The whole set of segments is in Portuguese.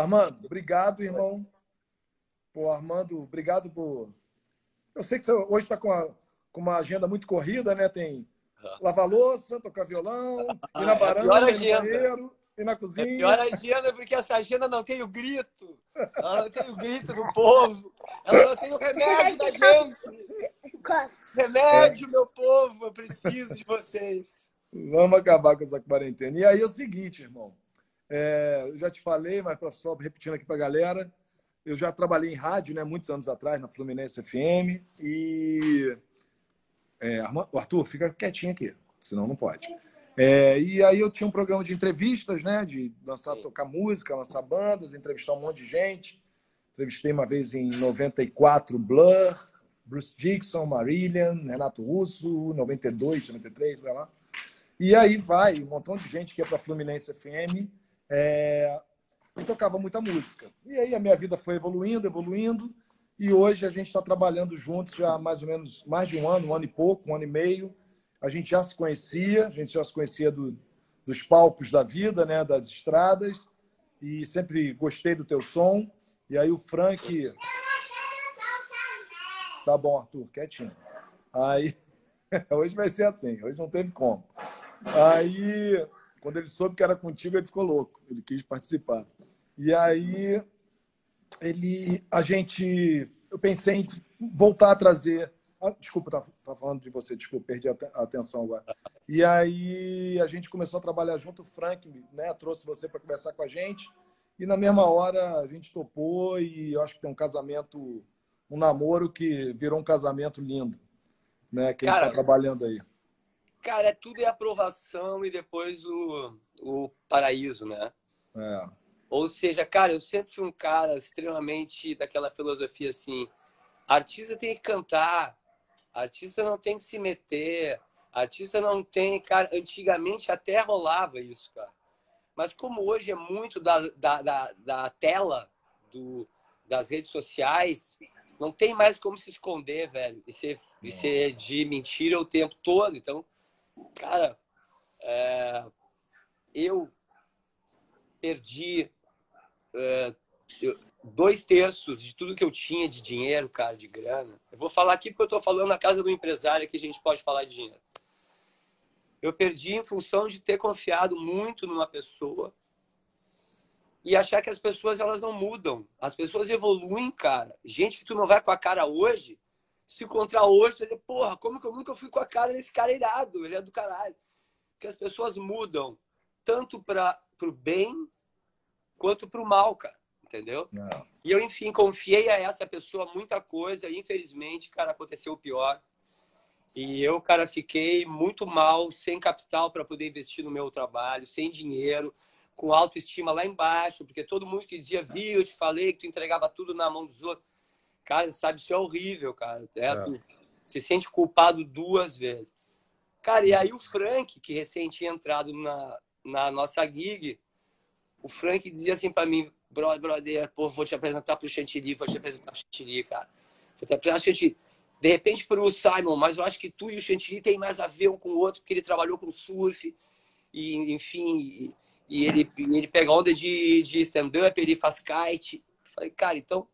Armando, obrigado, irmão. Pô, Armando, obrigado por. Eu sei que você hoje está com, com uma agenda muito corrida, né? Tem lavar louça, tocar violão, ir na varanda, ir no banheiro, ir na cozinha. É pior agenda porque essa agenda não tem o grito. Ela não tem o grito do povo. Ela não tem o remédio da gente. Remédio, meu povo, eu preciso de vocês. Vamos acabar com essa quarentena. E aí é o seguinte, irmão. É, eu já te falei, mas só repetindo aqui para a galera, eu já trabalhei em rádio, né, muitos anos atrás, na Fluminense FM. E. É, Arthur, fica quietinho aqui, senão não pode. É, e aí eu tinha um programa de entrevistas, né? De lançar, tocar música, lançar bandas, entrevistar um monte de gente. Entrevistei uma vez em 94 Blur, Bruce Dixon, Marillion, Renato Russo, 92, 93, sei lá. E aí vai um montão de gente que ia para Fluminense FM é, e tocava muita música. E aí a minha vida foi evoluindo, evoluindo. E hoje a gente está trabalhando juntos já há mais ou menos mais de um ano, um ano e pouco, um ano e meio a gente já se conhecia, a gente já se conhecia do, dos palcos da vida, né, das estradas, e sempre gostei do teu som. E aí o Frank. Tá bom, Arthur, quietinho. Aí. Hoje vai ser assim, hoje não teve como. Aí, quando ele soube que era contigo, ele ficou louco, ele quis participar. E aí, ele, a gente, eu pensei em voltar a trazer ah, desculpa, tá, tá falando de você, desculpa, perdi a atenção agora. E aí a gente começou a trabalhar junto, o Frank né, trouxe você para conversar com a gente. E na mesma hora a gente topou e eu acho que tem um casamento, um namoro que virou um casamento lindo, né? Que cara, a gente está trabalhando aí. Cara, é tudo é aprovação e depois o, o paraíso, né? É. Ou seja, cara, eu sempre fui um cara extremamente daquela filosofia assim, artista tem que cantar, Artista não tem que se meter. Artista não tem, cara. Antigamente até rolava isso, cara. Mas como hoje é muito da, da, da, da tela do, das redes sociais, não tem mais como se esconder, velho. E ser, e ser de mentira o tempo todo. Então, cara, é, eu perdi. É, dois terços de tudo que eu tinha de dinheiro, cara, de grana. Eu vou falar aqui porque eu estou falando na casa do empresário que a gente pode falar de dinheiro. Eu perdi em função de ter confiado muito numa pessoa e achar que as pessoas elas não mudam. As pessoas evoluem, cara. Gente que tu não vai com a cara hoje, se encontrar hoje, vai dizer, porra, como que eu nunca fui com a cara desse cara irado? Ele é do caralho. Porque as pessoas mudam tanto para o bem quanto para o mal, cara entendeu? Não. E eu, enfim, confiei a essa pessoa muita coisa e, infelizmente, cara, aconteceu o pior. E eu, cara, fiquei muito mal, sem capital para poder investir no meu trabalho, sem dinheiro, com autoestima lá embaixo, porque todo mundo que dizia, vi, eu te falei que tu entregava tudo na mão dos outros. Cara, sabe, isso é horrível, cara. É, é. Tu se sente culpado duas vezes. Cara, e aí o Frank, que recém tinha entrado na, na nossa gig, o Frank dizia assim para mim, brother, brother, pô, vou te apresentar pro Chantilly, vou te apresentar pro Chantilly, cara. Vou te apresentar pro Chantilly. De repente pro Simon, mas eu acho que tu e o Chantilly tem mais a ver um com o outro, porque ele trabalhou com surf, e enfim, e, e ele, ele pega onda de, de stand-up, ele faz kite. Falei, cara, então.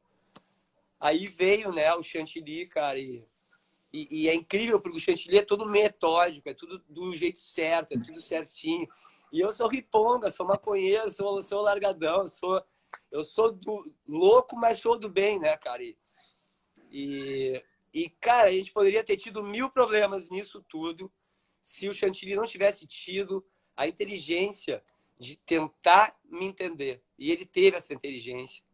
Aí veio, né, o Chantilly, cara, e, e, e é incrível, porque o Chantilly é todo metódico, é tudo do jeito certo, é tudo certinho. E eu sou riponga, sou maconheiro, sou, sou largadão, sou eu sou do louco, mas sou do bem, né, cara? E, e, e, cara, a gente poderia ter tido mil problemas nisso tudo se o Chantilly não tivesse tido a inteligência de tentar me entender. E ele teve essa inteligência.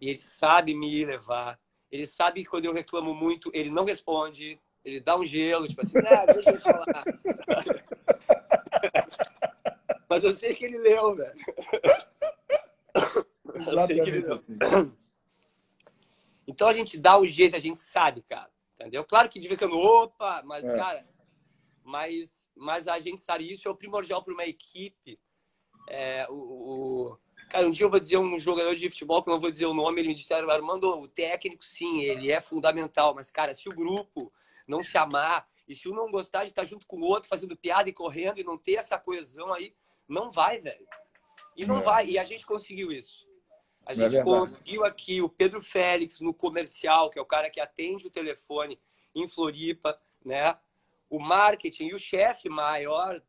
E ele sabe me levar. Ele sabe que quando eu reclamo muito, ele não responde. Ele dá um gelo, tipo assim, ah, deixa eu falar. Mas eu sei que ele leu, velho. Exatamente assim. Então a gente dá o jeito, a gente sabe, cara. Entendeu? Claro que de vez em quando, opa, mas, é. cara, mas, mas a gente sabe isso é o primordial para uma equipe. É, o, o, cara, um dia eu vou dizer um jogador de futebol, que eu não vou dizer o nome, ele me disse, Armando, o técnico sim, ele é fundamental, mas, cara, se o grupo não se amar e se um não gostar de estar junto com o outro, fazendo piada e correndo e não ter essa coesão aí, não vai, velho. E não é. vai. E a gente conseguiu isso. A é gente é conseguiu aqui o Pedro Félix no comercial, que é o cara que atende o telefone em Floripa, né? O marketing e o chefe maior,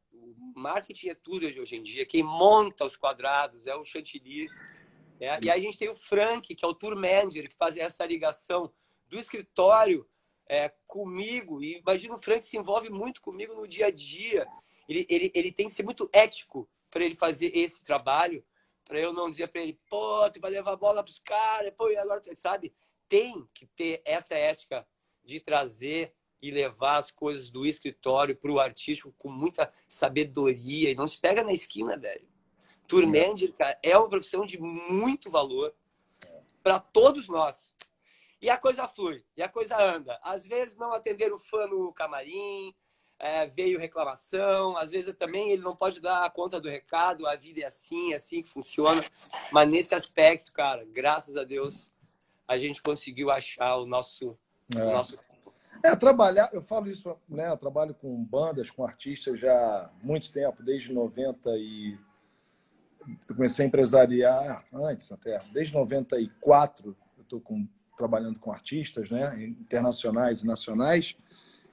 marketing é tudo hoje em dia. Quem monta os quadrados é o Chantilly. Né? E aí a gente tem o Frank, que é o tour manager, que faz essa ligação do escritório é, comigo. E imagina o Frank se envolve muito comigo no dia a dia. Ele, ele, ele tem que ser muito ético para ele fazer esse trabalho para eu não dizer para ele, pô, tu vai levar a bola para os caras, pô, e agora, sabe? Tem que ter essa ética de trazer e levar as coisas do escritório para o artístico com muita sabedoria e não se pega na esquina, velho. Tour manager, cara, é uma profissão de muito valor para todos nós. E a coisa flui, e a coisa anda. Às vezes não atender o fã no camarim, é, veio reclamação, às vezes também ele não pode dar conta do recado, a vida é assim, é assim que funciona. Mas nesse aspecto, cara, graças a Deus, a gente conseguiu achar o nosso. É. O nosso... É, trabalhar, eu falo isso, né? Eu trabalho com bandas, com artistas já há muito tempo, desde 90 e. Eu comecei a empresariar antes até, desde 94 eu estou trabalhando com artistas, né? Internacionais e nacionais.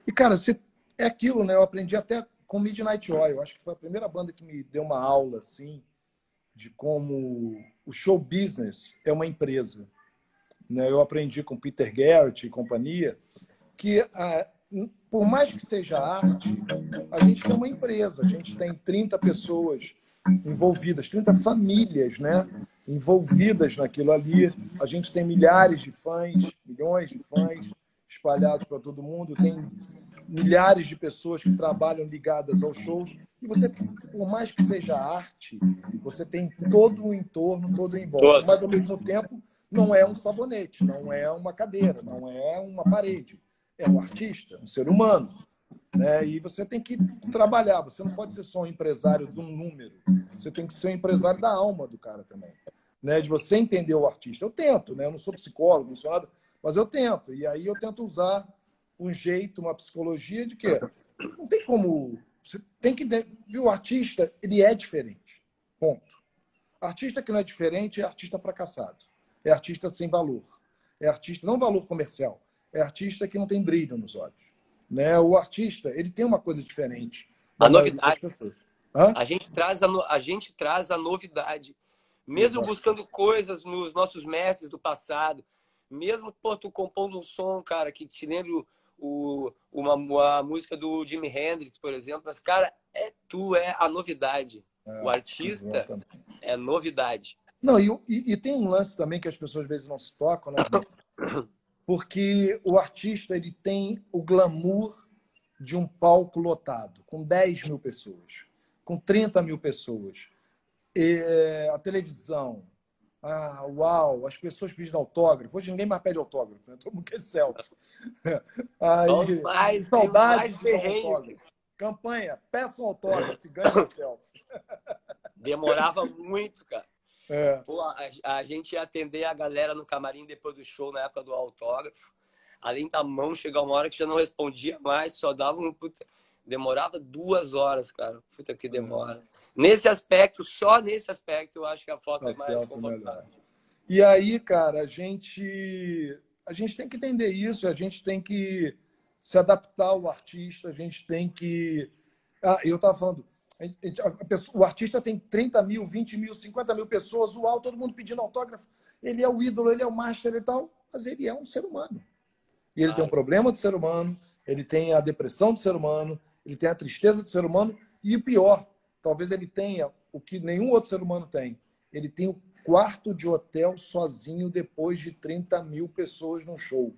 E, cara, você é aquilo, né? Eu aprendi até com Midnight Oil. Acho que foi a primeira banda que me deu uma aula assim de como o show business é uma empresa. Né? Eu aprendi com Peter Garrett e companhia que ah, por mais que seja arte, a gente tem uma empresa, a gente tem 30 pessoas envolvidas, 30 famílias, né? envolvidas naquilo ali. A gente tem milhares de fãs, milhões de fãs espalhados para todo mundo, tem milhares de pessoas que trabalham ligadas aos shows. E você, por mais que seja arte, você tem todo o entorno, todo o envolvimento. Mas, ao mesmo tempo, não é um sabonete, não é uma cadeira, não é uma parede. É um artista, um ser humano. Né? E você tem que trabalhar. Você não pode ser só um empresário de um número. Você tem que ser um empresário da alma do cara também. Né? De você entender o artista. Eu tento, né? Eu não sou psicólogo, não sou nada, mas eu tento. E aí eu tento usar um jeito, uma psicologia de que não tem como. Você tem que. O artista, ele é diferente. Ponto. Artista que não é diferente é artista fracassado. É artista sem valor. É artista, não valor comercial. É artista que não tem brilho nos olhos. Né? O artista, ele tem uma coisa diferente. A novidade. A gente, traz a, no... a gente traz a novidade. Mesmo Exato. buscando coisas nos nossos mestres do passado. Mesmo, pô, tu compondo um som, cara, que te lembra o, uma, uma música do Jimi Hendrix, por exemplo, mas, cara, é tu, é a novidade. É, o artista exatamente. é novidade. Não, e, e, e, tem um lance também que as pessoas às vezes não se tocam, né? Porque o artista ele tem o glamour de um palco lotado, com 10 mil pessoas, com 30 mil pessoas. E, a televisão, ah, uau, as pessoas pedem autógrafo. Hoje ninguém mais pede autógrafo, né? todo mundo quer selfie. Aí, mais, saudades de autógrafo. Campanha, peça um autógrafo e ganha selfie. Demorava muito, cara. É. Pô, a, a, gente ia atender a galera no camarim depois do show, na época do autógrafo. Além da mão, chegar uma hora que já não respondia mais, só dava um. Puta, demorava duas horas, cara. Puta que demora. É. Nesse aspecto, só nesse aspecto, eu acho que a foto tá é mais confortável. E aí, cara, a gente, a gente tem que entender isso, a gente tem que se adaptar ao artista, a gente tem que. Ah, eu estava falando, o artista tem 30 mil, 20 mil, 50 mil pessoas, uau, todo mundo pedindo autógrafo. Ele é o ídolo, ele é o master e tal, mas ele é um ser humano. E ele ah, tem um problema do ser humano, ele tem a depressão do ser humano, ele tem a tristeza do ser humano, e o pior, talvez ele tenha o que nenhum outro ser humano tem. Ele tem o quarto de hotel sozinho depois de 30 mil pessoas no show.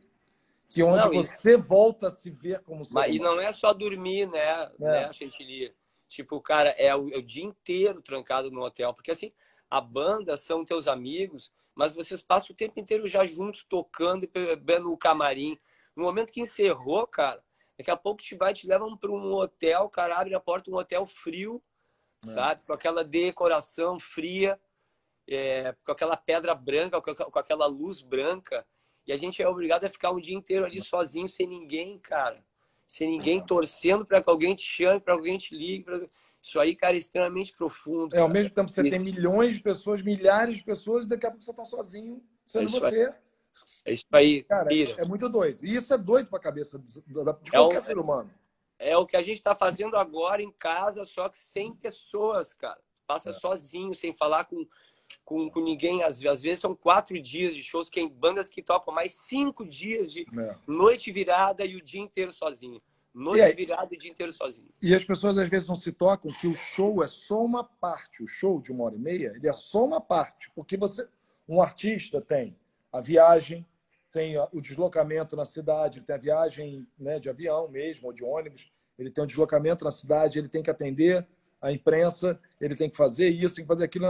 Que onde não, você volta a se ver como ser Mas, E não é só dormir, né, é. né Chantilly? Tipo, cara, é o, é o dia inteiro trancado no hotel. Porque, assim, a banda são teus amigos, mas vocês passam o tempo inteiro já juntos, tocando e bebendo o camarim. No momento que encerrou, cara, daqui a pouco te vai te levam para um hotel, cara, abre a porta, um hotel frio, é. sabe? Com aquela decoração fria, é, com aquela pedra branca, com aquela luz branca. E a gente é obrigado a ficar um dia inteiro ali sozinho, sem ninguém, cara. Sem ninguém torcendo para que alguém te chame, para que alguém te ligue. Pra... Isso aí, cara, é extremamente profundo. É, ao mesmo tempo você tem milhões de pessoas, milhares de pessoas, e daqui a pouco você está sozinho, sendo é você. Aí. É isso aí. Cara, é, é, muito doido. E isso é doido para a cabeça de qualquer é o, ser humano. É o que a gente está fazendo agora em casa, só que sem pessoas, cara. Passa é. sozinho, sem falar com, com, com ninguém. Às, às, vezes são quatro dias de shows, tem bandas que tocam mais cinco dias de é. noite virada e o dia inteiro sozinho. Noite virada e o dia inteiro sozinho. E as pessoas às vezes não se tocam que o show é só uma parte. O show de uma hora e meia, ele é só uma parte. Porque você, um artista tem a viagem, tem o deslocamento na cidade, tem a viagem né, de avião mesmo, ou de ônibus, ele tem o deslocamento na cidade, ele tem que atender a imprensa, ele tem que fazer isso, tem que fazer aquilo,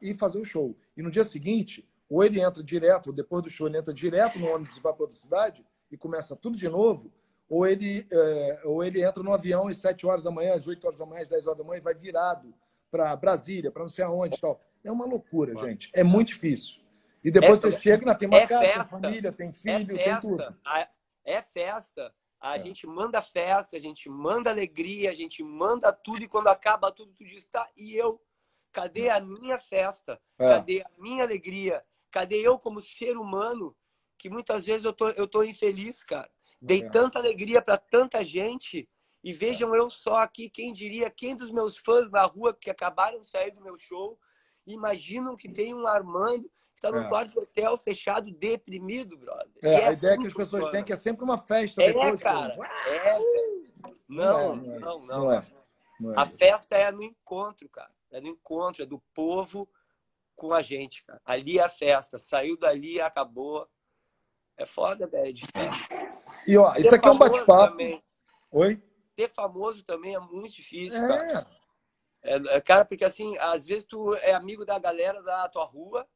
e fazer o show. E no dia seguinte, ou ele entra direto, ou depois do show ele entra direto no ônibus e vai para outra cidade, e começa tudo de novo, ou ele, é, ou ele entra no avião às 7 horas da manhã, às 8 horas da manhã, às 10 horas da manhã, e vai virado para Brasília, para não sei aonde e tal. É uma loucura, gente. É muito difícil. E depois é, você chega, tem uma é casa, festa, tem família, tem filho, é tem tudo. É festa. A é. gente manda festa, a gente manda alegria, a gente manda tudo, e quando acaba tudo, tu diz, tá, e eu? Cadê a minha festa? É. Cadê a minha alegria? Cadê eu como ser humano? Que muitas vezes eu tô, eu tô infeliz, cara. Dei é. tanta alegria para tanta gente. E vejam eu só aqui, quem diria, quem dos meus fãs na rua que acabaram de sair do meu show, imaginam que tem um Armando está num é. quarto de hotel fechado, deprimido, brother. É, a assim ideia que as pessoas têm é que é sempre uma festa é, depois. Cara, é, não, não, é, não, não, é. não, A festa é no encontro, cara. É no encontro, é do povo com a gente, cara. Ali é a festa. Saiu dali, acabou. É foda, velho. É. E ó, isso aqui é um bate-papo. Oi? Ser famoso também é muito difícil, é. cara. É, cara, porque assim, às vezes tu é amigo da galera da tua rua,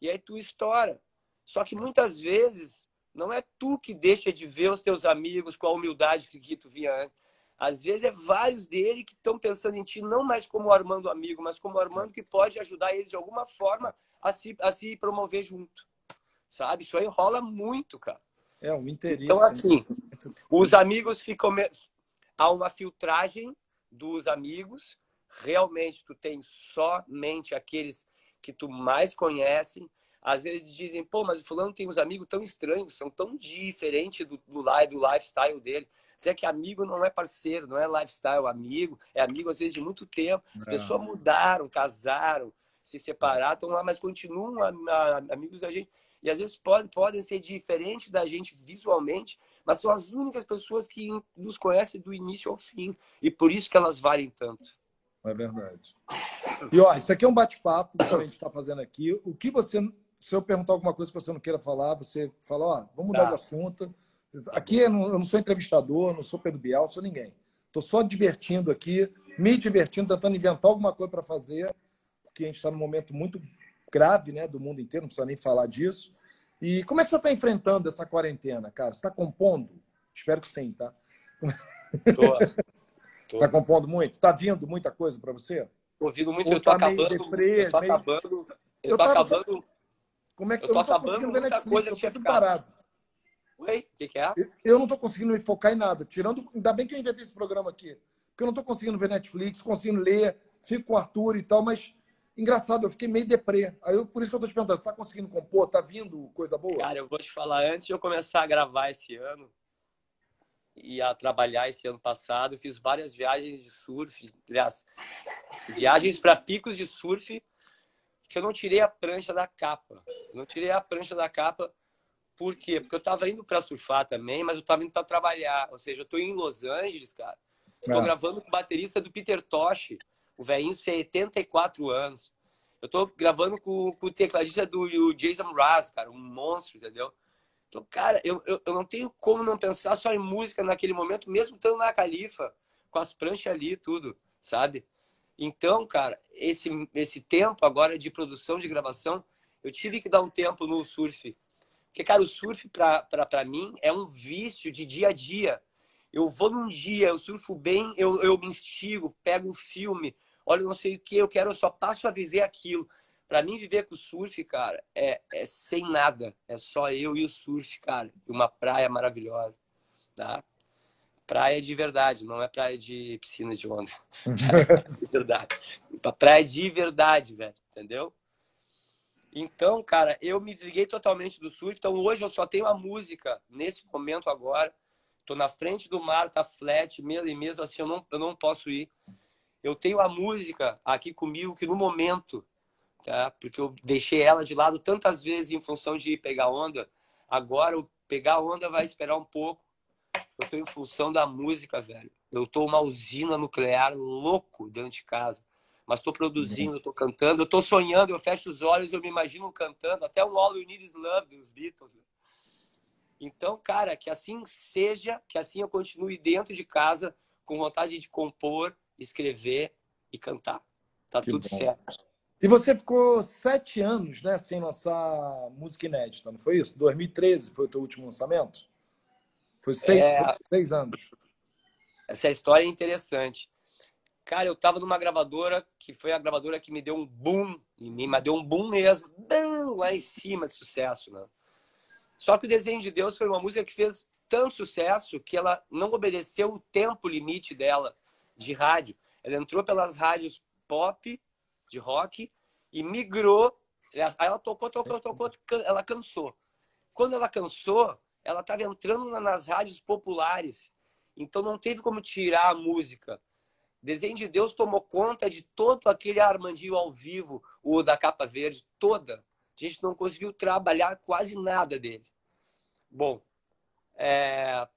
e aí tu estoura. Só que muitas vezes não é tu que deixa de ver os teus amigos com a humildade que tu via antes. Às vezes é vários dele que estão pensando em ti não mais como Armando amigo, mas como Armando que pode ajudar eles de alguma forma a se, a se promover junto. Sabe? Isso aí rola muito, cara. É um interesse. Então, assim, os amigos ficam. Há uma filtragem dos amigos. Realmente, tu tem somente aqueles que tu mais conhece. Às vezes dizem, pô, mas o fulano tem uns amigos tão estranhos, são tão diferentes do, do, do lifestyle dele. Se é que amigo não é parceiro, não é lifestyle, amigo, é amigo às vezes de muito tempo. As pessoas mudaram, casaram, se separaram, estão lá, mas continuam amigos da gente. E às vezes pode, podem ser diferentes da gente visualmente, mas são as únicas pessoas que nos conhecem do início ao fim. E por isso que elas valem tanto. É verdade. E ó, isso aqui é um bate-papo que a gente está fazendo aqui. O que você, se eu perguntar alguma coisa que você não queira falar, você fala, ó, vamos mudar tá. de assunto. Aqui eu não, eu não sou entrevistador, não sou Pedro Bial, não sou ninguém. Estou só divertindo aqui, me divertindo, tentando inventar alguma coisa para fazer, porque a gente está num momento muito grave, né, do mundo inteiro, não precisa nem falar disso. E como é que você está enfrentando essa quarentena, cara? Você está compondo? Espero que sim, tá? Tô. Está compondo muito? Está vindo muita coisa para você? Estou vindo muito, eu estou tá acabando. Deprê, eu estou meio... acabando. Eu estou acabando. Como é que eu, eu não estou conseguindo ver Netflix? Eu estou parado. Oi? O que, que, é? Eu não estou conseguindo me focar em nada. Tirando. Ainda bem que eu inventei esse programa aqui. Porque eu não estou conseguindo ver Netflix, conseguindo ler, fico com o Arthur e tal, mas. Engraçado, eu fiquei meio deprê. Aí eu, por isso que eu estou te perguntando, você está conseguindo compor? Está vindo coisa boa? Cara, eu vou te falar, antes de eu começar a gravar esse ano, e a trabalhar esse ano passado. Eu fiz várias viagens de surf, aliás, viagens para picos de surf que eu não tirei a prancha da capa. Eu não tirei a prancha da capa por quê? Porque eu estava indo para surfar também, mas eu estava indo para trabalhar. Ou seja, eu estou em Los Angeles, cara. Estou é. gravando com o baterista do Peter Tosh, o velhinho 74 anos. Eu estou gravando com, com, o tecladista do Jason Raz, cara, um monstro, entendeu? Então, cara, eu, eu, eu, não tenho como não pensar só em música naquele momento, mesmo estando na Califa, com as pranchas ali e tudo, sabe? Então, cara, esse, esse tempo agora de produção, de gravação, eu tive que dar um tempo no surf. Porque, cara, o surf, pra, pra, pra mim, é um vício de dia a dia. Eu vou num dia, eu surfo bem, eu, eu me instigo, pego um filme, olha, não sei o que, eu quero, eu só passo a viver aquilo. Para mim, viver com o surf, cara, é, é sem nada. É só eu e o surf, cara. E uma praia maravilhosa, tá? praia de verdade, não é praia de piscina de onda. de verdade. Praia de verdade, velho, entendeu? Então, cara, eu me desliguei totalmente do surf. Então, hoje eu só tenho a música nesse momento agora. Tô na frente do mar, tá flat, mesmo, e mesmo assim eu não, eu não posso ir. Eu tenho a música aqui comigo que no momento, tá? Porque eu deixei ela de lado tantas vezes em função de ir pegar onda. Agora, o pegar onda vai esperar um pouco. Eu tô em função da música, velho. Eu tô uma usina nuclear louco dentro de casa mas estou produzindo, estou cantando, eu estou sonhando, eu fecho os olhos, eu me imagino cantando, até um All You Need Is Love dos Beatles. Então, cara, que assim seja, que assim eu continue dentro de casa com vontade de compor, escrever e cantar. Tá que tudo bom. certo. E você ficou sete anos, né, sem lançar música inédita, não foi isso? 2013 foi o teu último lançamento? Foi seis, é... foi seis anos. Essa história é interessante. Cara, eu tava numa gravadora que foi a gravadora que me deu um boom em mim, mas deu um boom mesmo, lá em cima de sucesso, né? Só que o Desenho de Deus foi uma música que fez tanto sucesso que ela não obedeceu o tempo limite dela de rádio. Ela entrou pelas rádios pop, de rock, e migrou. Aí ela tocou, tocou, tocou, ela cansou. Quando ela cansou, ela estava entrando nas rádios populares. Então não teve como tirar a música. Desenho de Deus tomou conta de todo aquele Armandinho ao vivo, o da capa verde, toda. A gente não conseguiu trabalhar quase nada dele. Bom, é...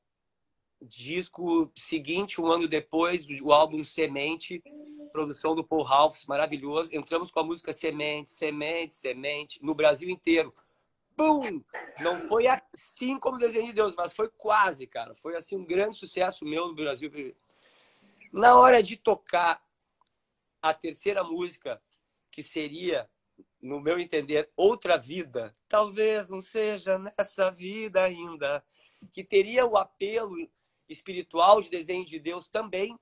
disco seguinte, um ano depois, o álbum Semente, produção do Paul Ralphs, maravilhoso. Entramos com a música Semente, Semente, Semente, no Brasil inteiro. Bum! Não foi assim como Desenho de Deus, mas foi quase, cara. Foi assim um grande sucesso meu no Brasil na hora de tocar a terceira música, que seria, no meu entender, outra vida, talvez não seja nessa vida ainda, que teria o apelo espiritual de desenho de Deus também,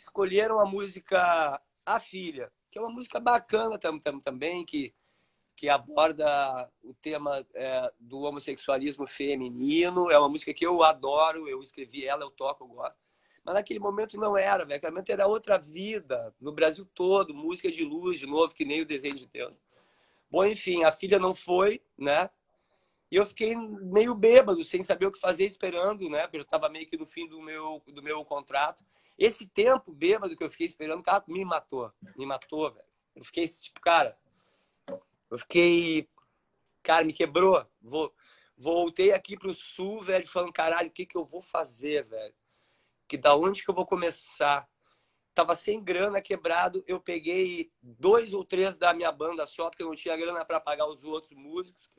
escolheram a música A Filha, que é uma música bacana tam, tam, também, que, que aborda o tema é, do homossexualismo feminino. É uma música que eu adoro, eu escrevi ela, eu toco, eu gosto. Mas naquele momento não era, velho. Naquele momento era outra vida. No Brasil todo, música de luz de novo, que nem o desenho de Deus. Bom, enfim, a filha não foi, né? E eu fiquei meio bêbado, sem saber o que fazer, esperando, né? Porque eu estava meio que no fim do meu, do meu contrato. Esse tempo bêbado que eu fiquei esperando, cara, me matou. Me matou, velho. Eu fiquei, tipo, cara... Eu fiquei... Cara, me quebrou. Vou, voltei aqui pro sul, velho, falando, caralho, o que que eu vou fazer, velho? que da onde que eu vou começar? Tava sem grana, quebrado, eu peguei dois ou três da minha banda só, porque eu não tinha grana para pagar os outros músicos.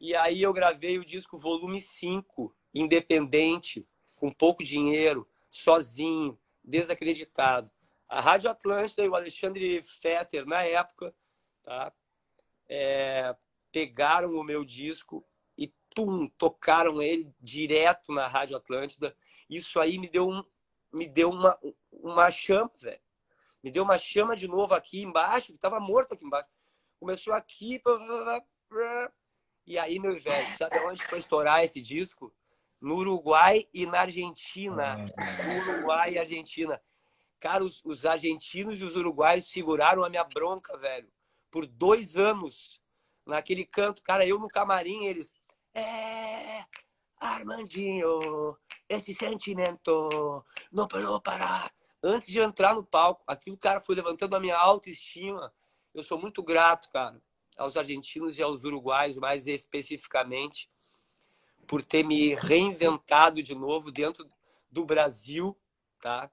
E aí eu gravei o disco volume 5, independente, com pouco dinheiro, sozinho, desacreditado. A Rádio Atlântida e o Alexandre Fetter, na época, tá? É, pegaram o meu disco e pum, tocaram ele direto na Rádio Atlântida isso aí me deu, um, me deu uma, uma chama, velho. Me deu uma chama de novo aqui embaixo, que tava morto aqui embaixo. Começou aqui. E aí, meu velho, sabe onde foi estourar esse disco? No Uruguai e na Argentina. No Uruguai e Argentina. Cara, os, os argentinos e os uruguaios seguraram a minha bronca, velho. Por dois anos. Naquele canto. Cara, eu no camarim, eles. É, Armandinho, esse sentimento não parou parar. Antes de entrar no palco, aquilo, cara, foi levantando a minha autoestima. Eu sou muito grato, cara, aos argentinos e aos uruguaios, mais especificamente, por ter me reinventado de novo dentro do Brasil, tá?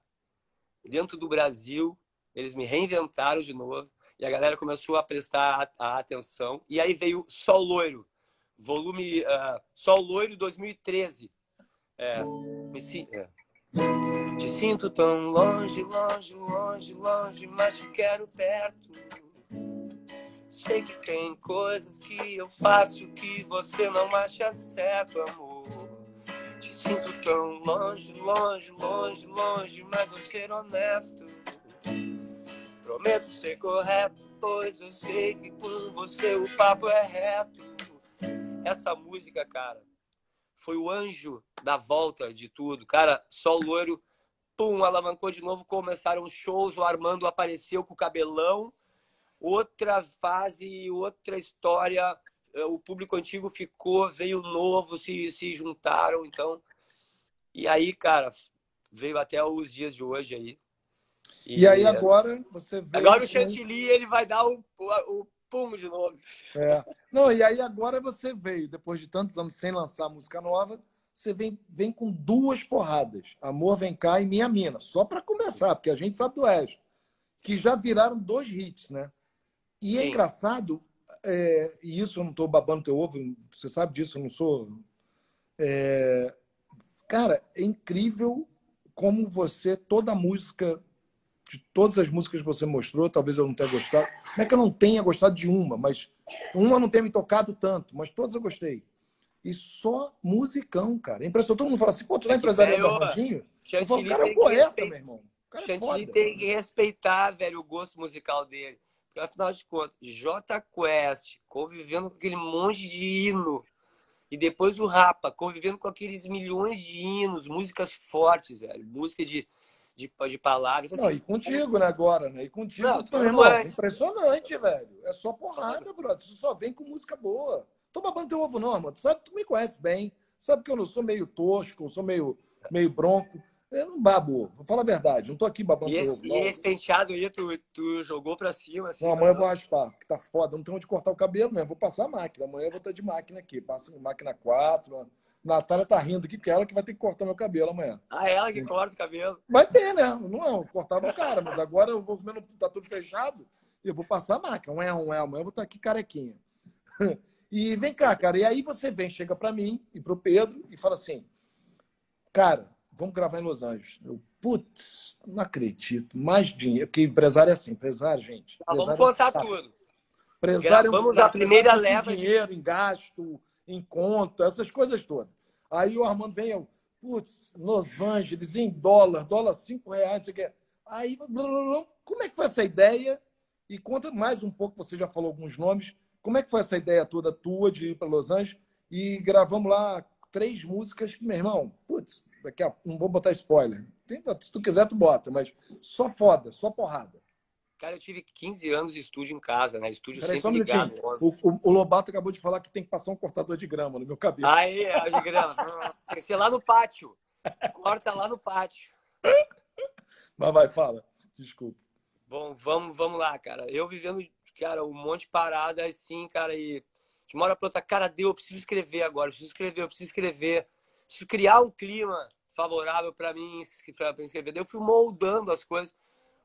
Dentro do Brasil, eles me reinventaram de novo e a galera começou a prestar a atenção. E aí veio Sol Loiro, volume uh, Sol Loiro 2013. É, me, é. Te sinto tão longe, longe, longe, longe, mas te quero perto. Sei que tem coisas que eu faço que você não acha certo, amor. Te sinto tão longe, longe, longe, longe, mas vou ser honesto. Prometo ser correto, pois eu sei que com você o papo é reto. Essa música, cara, foi o anjo da volta de tudo. Cara, só o loiro, pum, alavancou de novo, começaram os shows, o Armando apareceu com o cabelão. Outra fase, outra história, é, o público antigo ficou, veio novo, se, se juntaram, então. E aí, cara, veio até os dias de hoje aí. E, e aí agora você vê. Agora o Chantilly ele vai dar o, o, o pum de novo. É. Não, e aí agora você veio, depois de tantos anos sem lançar música nova, você vem, vem com duas porradas. Amor Vem Cá e Minha Mina. Só para começar, porque a gente sabe do resto. Que já viraram dois hits, né? E é Sim. é engraçado, é, e isso eu não estou babando teu ovo, você sabe disso, eu não sou. É, cara, é incrível como você, toda a música de todas as músicas que você mostrou, talvez eu não tenha gostado. Não é que eu não tenha gostado de uma, mas uma não tenha me tocado tanto, mas todas eu gostei. E só musicão, cara. É impressionante. Todo mundo fala assim, pô, tu é empresário do Armandinho? Eu falo, cara é um poeta, meu irmão. O cara é foda, tem que respeitar, velho, o gosto musical dele. Porque, afinal de contas, J Quest, convivendo com aquele monte de hino. E depois o Rapa, convivendo com aqueles milhões de hinos, músicas fortes, velho. Música de de, de palavras. Assim, não, e contigo, né, agora, né? E contigo não, irmão. Impressionante, velho. É só porrada, brother. Você só vem com música boa. Tô babando teu ovo, não, mano. Tu sabe, tu me conhece bem. Sabe que eu não sou meio tosco, eu sou meio, meio bronco. Eu não babo, vou falar a verdade, não tô aqui babando e esse, ovo. E esse penteado aí, tu, tu jogou pra cima, assim. Não, amanhã eu vou raspar, que tá foda. Não tenho onde cortar o cabelo mesmo, vou passar a máquina. Amanhã eu vou estar de máquina aqui. Passa máquina 4, mano. Natália tá rindo aqui, porque é ela que vai ter que cortar meu cabelo amanhã. Ah, ela que corta o cabelo? Vai ter, né? Não, é, eu cortava o cara, mas agora eu vou comendo, tá tudo fechado, e eu vou passar a máquina. Um é, um é, amanhã eu vou estar aqui carequinha. E vem cá, cara, e aí você vem, chega para mim e pro Pedro e fala assim, cara, vamos gravar em Los Angeles. Eu, putz, não acredito, mais dinheiro, porque empresário é assim, empresário, gente. Empresário vamos contar é tudo. Empresário Gravamos é um a primeira leva de dinheiro em gasto, em conta, essas coisas todas. Aí o Armando vem, eu, putz, Los Angeles, em dólar, dólar cinco reais, não sei o Aí, como é que foi essa ideia? E conta mais um pouco, você já falou alguns nomes. Como é que foi essa ideia toda tua de ir para Los Angeles? E gravamos lá três músicas que, meu irmão, putz, daqui a não vou botar spoiler. Se tu quiser, tu bota, mas só foda, só porrada. Cara, eu tive 15 anos de estúdio em casa, né? Estúdio Peraí, sempre um ligado. O, o, o, Lobato acabou de falar que tem que passar um cortador de grama no meu cabelo. Aí, é, de grama. tem que ser lá no pátio. Corta lá no pátio. Mas vai, fala. Desculpa. Bom, vamos, vamos lá, cara. Eu vivendo, cara, um monte de parada assim, cara, e de uma hora pra outra, cara, deu, eu preciso escrever agora, eu preciso escrever, eu preciso escrever. Criar um clima favorável para mim, para escrever. Eu fui moldando as coisas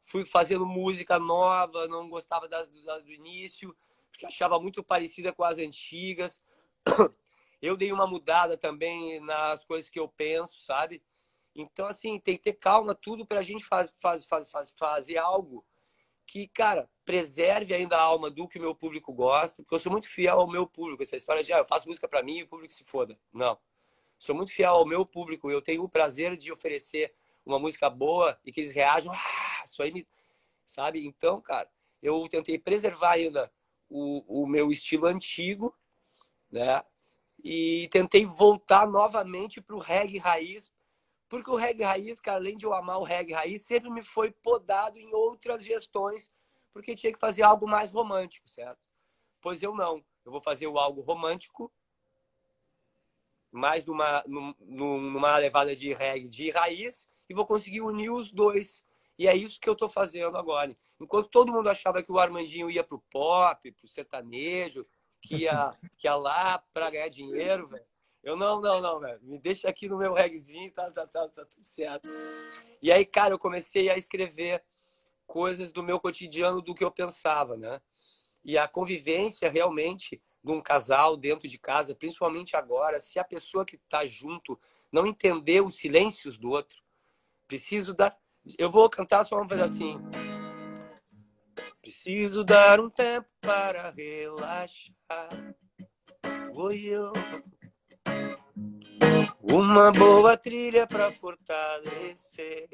fui fazendo música nova, não gostava das, das do início, porque achava muito parecida com as antigas. Eu dei uma mudada também nas coisas que eu penso, sabe? Então, assim, tem que ter calma, tudo para a gente faz, faz, faz, faz, fazer algo que, cara, preserve ainda a alma do que o meu público gosta, porque eu sou muito fiel ao meu público. Essa história de, ah, eu faço música para mim e o público se foda. Não. Sou muito fiel ao meu público. Eu tenho o prazer de oferecer uma música boa e que eles reajam, ah, isso aí me... Sabe? Então, cara, eu tentei preservar ainda o, o meu estilo antigo, né? E tentei voltar novamente para o reggae raiz, porque o reggae raiz, cara, além de eu amar o reggae raiz, sempre me foi podado em outras gestões, porque tinha que fazer algo mais romântico, certo? Pois eu não. Eu vou fazer o algo romântico, mais numa, numa levada de reggae de raiz, e vou conseguir unir os dois. E é isso que eu estou fazendo agora. Enquanto todo mundo achava que o Armandinho ia para o pop, para o sertanejo, que ia, que ia lá para ganhar dinheiro, velho. Eu não, não, não, velho. Me deixa aqui no meu regzinho, tá, tá, tá, tá tudo certo. E aí, cara, eu comecei a escrever coisas do meu cotidiano, do que eu pensava, né? E a convivência realmente de um casal dentro de casa, principalmente agora, se a pessoa que está junto não entender os silêncios do outro, Preciso dar. Eu vou cantar só um pedacinho. Preciso dar um tempo para relaxar. Oi, eu. Uma boa trilha para fortalecer.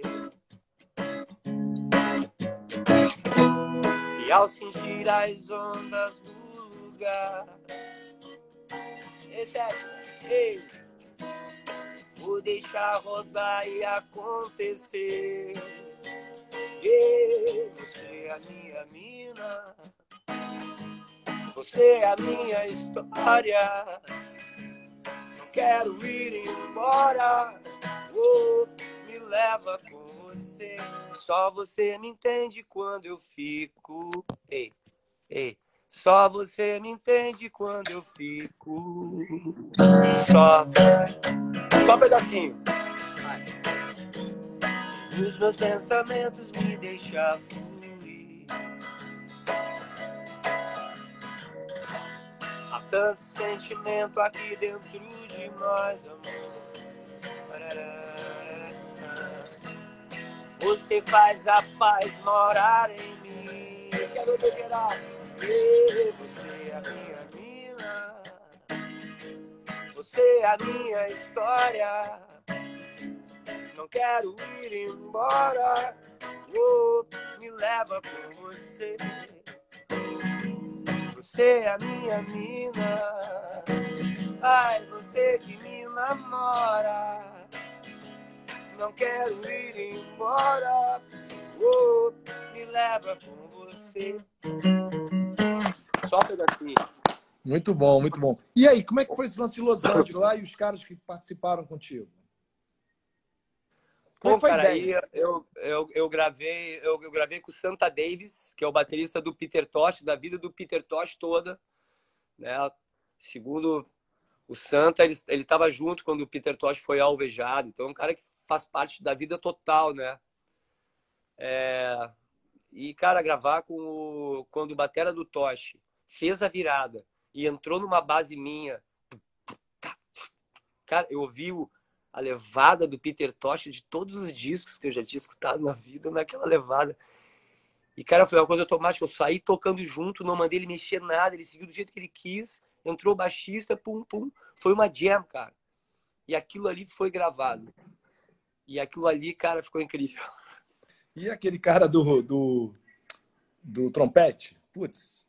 E ao sentir as ondas do lugar. Esse é. Ei. Vou deixar rodar e acontecer. E você é a minha mina. Você é a minha história. Não quero ir embora. Oh, me leva com você. Só você me entende quando eu fico. Ei, ei. Só você me entende quando eu fico. Só. Só um pedacinho. Vai. Os meus pensamentos me deixam fluir. Há tanto sentimento aqui dentro de nós, amor. Você faz a paz morar em mim. Quero ver geral. Você é a minha mina. Você é a minha história. Não quero ir embora. Oh, me leva com você. Você é a minha mina. Ai, você que me namora. Não quero ir embora. Oh, me leva com você. Só um pedacinho. Muito bom, muito bom. E aí, como é que foi esse lance de Los Angeles lá e os caras que participaram contigo? Como Bom, é cara, aí eu, eu, eu, gravei, eu, eu, gravei com o Santa Davis, que é o baterista do Peter Tosh, da vida do Peter Tosh toda. Né? Segundo o Santa, ele estava junto quando o Peter Tosh foi alvejado. Então, é um cara que faz parte da vida total, né? É... E, cara, gravar com o... quando o Batera do Tosh fez a virada e entrou numa base minha. Cara, eu ouvi o a levada do Peter Tosh de todos os discos que eu já tinha escutado na vida naquela levada. E, cara, foi uma coisa automática. Eu saí tocando junto, não mandei ele mexer nada, ele seguiu do jeito que ele quis, entrou baixista, pum, pum. Foi uma jam, cara. E aquilo ali foi gravado. E aquilo ali, cara, ficou incrível. E aquele cara do, do, do trompete? Putz,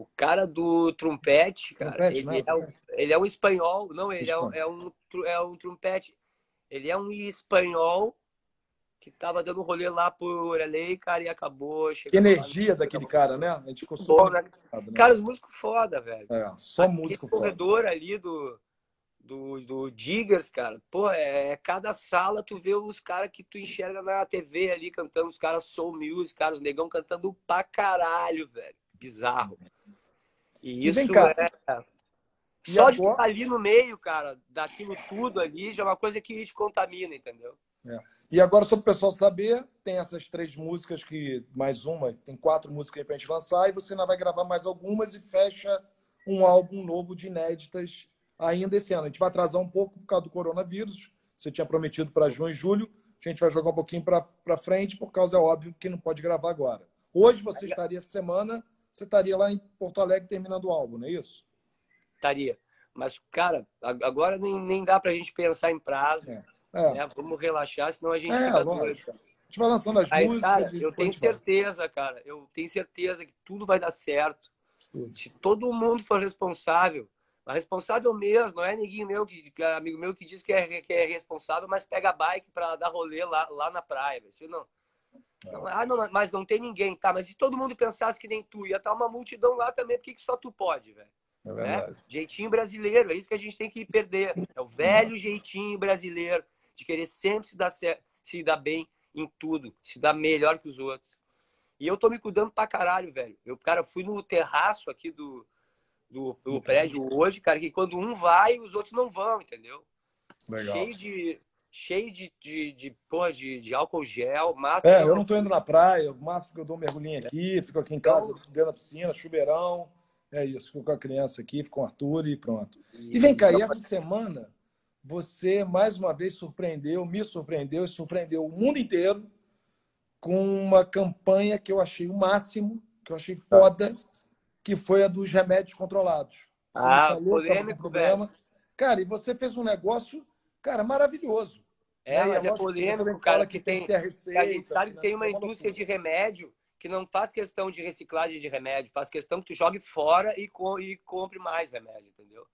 o cara do trompete, cara, trompete, ele, é um, ele é um espanhol. Não, ele é um, é, um, é um trompete. Ele é um espanhol que tava dando rolê lá por LA, cara, e acabou. Que energia lá, daquele cara, né? A gente ficou Bom, né? né? Cara, os músicos foda, velho. É, só Aquele músico foda. corredor ali do, do, do Diggers, cara, pô, é, é cada sala tu vê os caras que tu enxerga na TV ali cantando, os caras soul music, cara, os negão cantando pra caralho, velho. Bizarro. E isso e cá, é. E Só agora... de estar ali no meio, cara, daquilo tudo ali, já é uma coisa que te contamina, entendeu? É. E agora, só para o pessoal saber, tem essas três músicas que, mais uma, tem quatro músicas aí para a gente lançar, e você ainda vai gravar mais algumas e fecha um álbum novo de inéditas ainda esse ano. A gente vai atrasar um pouco por causa do coronavírus. Você tinha prometido para junho e julho. A gente vai jogar um pouquinho para frente, por causa, é óbvio, que não pode gravar agora. Hoje você estaria essa semana você estaria lá em Porto Alegre terminando o álbum, não é isso? Estaria. Mas, cara, agora nem, nem dá pra gente pensar em prazo. É. É. Né? Vamos relaxar, senão a gente é, fica doido. A gente vai lançando as Aí, músicas. Cara, eu tenho certeza, cara. Eu tenho certeza que tudo vai dar certo. Tudo. Se todo mundo for responsável, mas responsável mesmo, não é ninguém meu, que, que amigo meu que diz que é, que é responsável, mas pega a bike para dar rolê lá, lá na praia. Assim, não. Não, ah, não, mas não tem ninguém, tá? Mas se todo mundo pensasse que nem tu, ia estar uma multidão lá também, por que, que só tu pode, velho? É né? Jeitinho brasileiro, é isso que a gente tem que perder. É o velho jeitinho brasileiro de querer sempre se dar, se dar bem em tudo, se dar melhor que os outros. E eu tô me cuidando pra caralho, velho. Eu, cara, fui no terraço aqui do, do, do prédio hoje, cara, que quando um vai, os outros não vão, entendeu? Legal. Cheio de, cheio de, de, de, porra, de, de álcool gel, máscara. É, eu não tô indo na praia, o máximo que eu dou um mergulhinho aqui, fico aqui em casa, então... dentro da piscina, chuveirão. É isso, fico com a criança aqui, fico com o Arthur e pronto. E, e vem cá, e essa semana você mais uma vez surpreendeu, me surpreendeu e surpreendeu o mundo inteiro com uma campanha que eu achei o máximo, que eu achei foda, que foi a dos remédios controlados. Você ah, polêmico, velho. Cara, e você fez um negócio Cara, maravilhoso. É, né? mas é, é polêmico, cara, que, que tem. Que receita, a gente sabe que né? tem uma indústria de remédio que não faz questão de reciclagem de remédio, faz questão que tu jogue fora e, co e compre mais remédio, entendeu?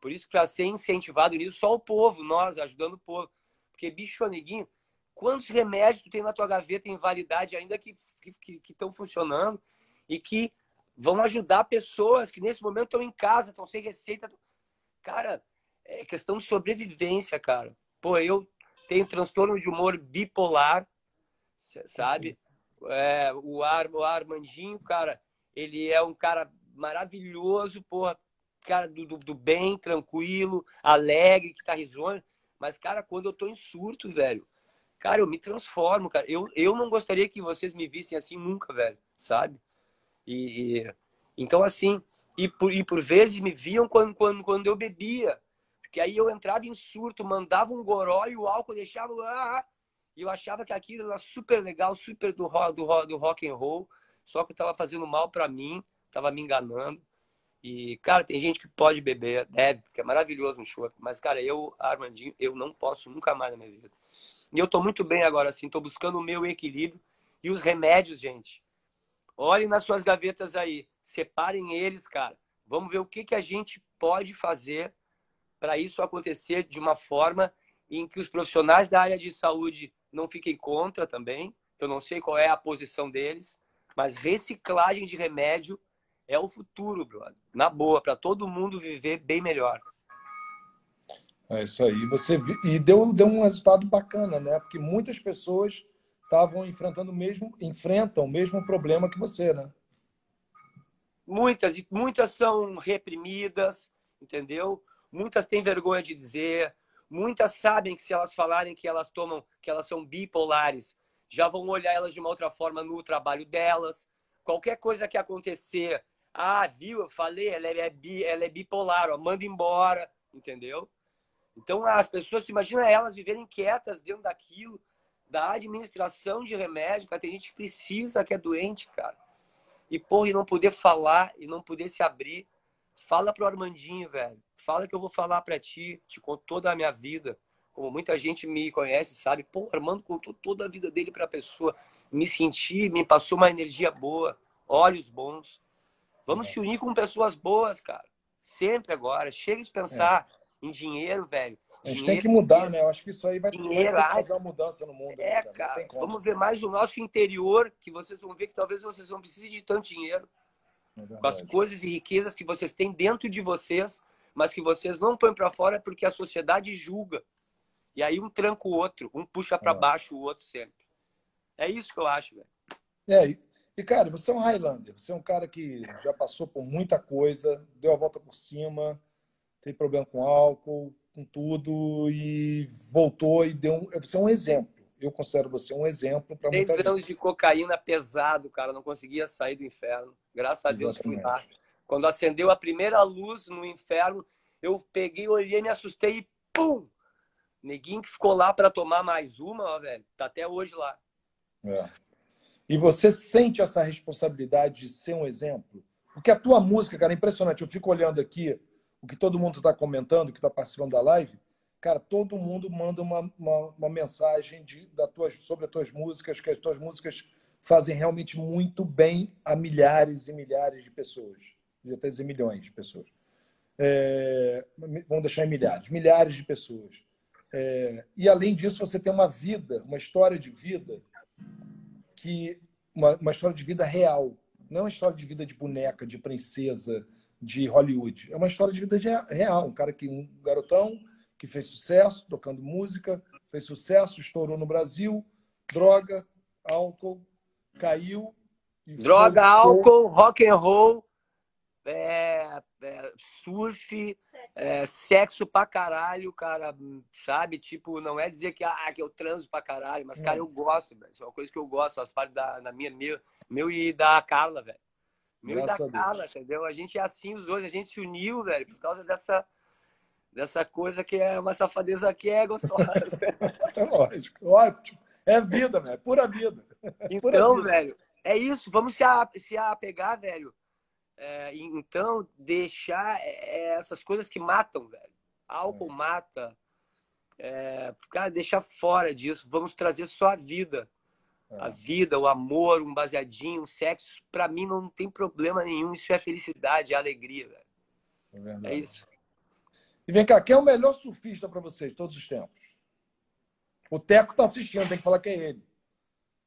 Por isso, para ser incentivado nisso, só o povo, nós, ajudando o povo. Porque, bicho, neguinho, quantos remédios tu tem na tua gaveta em validade ainda que estão que, que, que funcionando e que vão ajudar pessoas que nesse momento estão em casa, estão sem receita. Cara, é questão de sobrevivência, cara. Pô, eu tenho transtorno de humor bipolar, sabe? É, o, Ar, o Armandinho, cara, ele é um cara maravilhoso, porra, cara do, do, do bem, tranquilo, alegre, que tá risonho. Mas, cara, quando eu tô em surto, velho, cara, eu me transformo, cara. Eu, eu não gostaria que vocês me vissem assim nunca, velho, sabe? E, e então, assim, e por, e por vezes me viam quando, quando, quando eu bebia. Porque aí eu entrava em surto, mandava um goró e o álcool deixava. Ah, e eu achava que aquilo era super legal, super do rock, do, do rock and roll. Só que eu tava fazendo mal para mim, tava me enganando. E, cara, tem gente que pode beber, deve, porque é maravilhoso um show. Mas, cara, eu, Armandinho, eu não posso nunca mais na minha vida. E eu tô muito bem agora, assim, tô buscando o meu equilíbrio. E os remédios, gente. Olhem nas suas gavetas aí. Separem eles, cara. Vamos ver o que, que a gente pode fazer para isso acontecer de uma forma em que os profissionais da área de saúde não fiquem contra também. Eu não sei qual é a posição deles, mas reciclagem de remédio é o futuro, brother. Na boa, para todo mundo viver bem melhor. É isso aí. Você e deu, deu um resultado bacana, né? Porque muitas pessoas estavam enfrentando mesmo, enfrentam o mesmo problema que você, né? Muitas, e muitas são reprimidas, entendeu? Muitas têm vergonha de dizer, muitas sabem que se elas falarem que elas tomam, que elas são bipolares, já vão olhar elas de uma outra forma no trabalho delas. Qualquer coisa que acontecer, ah, viu? Eu falei, ela é, bi, ela é bipolar, ó, manda embora, entendeu? Então as pessoas, imagina elas viverem quietas dentro daquilo, da administração de remédio, cara. Tem gente que precisa, que é doente, cara. E, porra, e não poder falar e não poder se abrir. Fala pro Armandinho, velho. Fala que eu vou falar para ti. Te conto toda a minha vida. Como muita gente me conhece, sabe? Pô, Armando contou toda a vida dele pra pessoa. Me senti, me passou uma energia boa, olhos bons. Vamos é. se unir com pessoas boas, cara. Sempre agora. Chega de pensar é. em dinheiro, velho. A gente dinheiro, tem que mudar, dinheiro, né? Eu acho que isso aí vai, dinheiro, vai fazer uma mudança no mundo. É, né, cara. cara. Vamos ver mais o nosso interior, que vocês vão ver que talvez vocês não precisem de tanto dinheiro. É com as coisas e riquezas que vocês têm dentro de vocês, mas que vocês não põem para fora porque a sociedade julga. E aí um tranca o outro, um puxa para é. baixo o outro sempre. É isso que eu acho, velho. É, e, cara, você é um Highlander. Você é um cara que já passou por muita coisa, deu a volta por cima, tem problema com álcool, com tudo, e voltou e deu. Um... Você é um exemplo. Eu considero você um exemplo para muita gente. anos de cocaína pesado, cara. Não conseguia sair do inferno. Graças a Deus fui lá. Quando acendeu a primeira luz no inferno, eu peguei, olhei, me assustei e pum! Neguinho que ficou lá para tomar mais uma, ó, velho. Tá até hoje lá. É. E você sente essa responsabilidade de ser um exemplo? Porque a tua música, cara, é impressionante. Eu fico olhando aqui o que todo mundo está comentando, que está participando da live. Cara, todo mundo manda uma, uma, uma mensagem de, da tuas, sobre as tuas músicas, que as tuas músicas fazem realmente muito bem a milhares e milhares de pessoas. Já até dizer milhões de pessoas. É, vamos deixar em milhares. Milhares de pessoas. É, e além disso, você tem uma vida, uma história de vida que uma, uma história de vida real, não é uma história de vida de boneca, de princesa, de Hollywood. É uma história de vida real. Um cara que um garotão que fez sucesso tocando música, fez sucesso, estourou no Brasil, droga, álcool, caiu. droga, álcool, rock and roll, é, é, surf, é, sexo pra caralho, cara, sabe? Tipo, não é dizer que, ah, que eu transo pra caralho, mas, cara, é. eu gosto, velho. Isso é uma coisa que eu gosto, as partes da, da minha, meu, meu e da Carla, velho. Meu Graças e da Carla, entendeu? A gente é assim os dois, a gente se uniu, velho, por causa dessa, dessa coisa que é uma safadeza que é gostosa. é lógico, ótimo. É vida, velho, é pura vida. Então, pura vida. velho, é isso, vamos se, a, se apegar, velho é, então, deixar é, é, essas coisas que matam, velho. Álcool é. mata. É, cara, deixar fora disso. Vamos trazer só a vida. É. A vida, o amor, um baseadinho, um sexo. Para mim não tem problema nenhum. Isso é felicidade, é alegria, velho. É, isso. E vem cá, quem é o melhor surfista para vocês, todos os tempos? O Teco tá assistindo, tem que falar que é ele.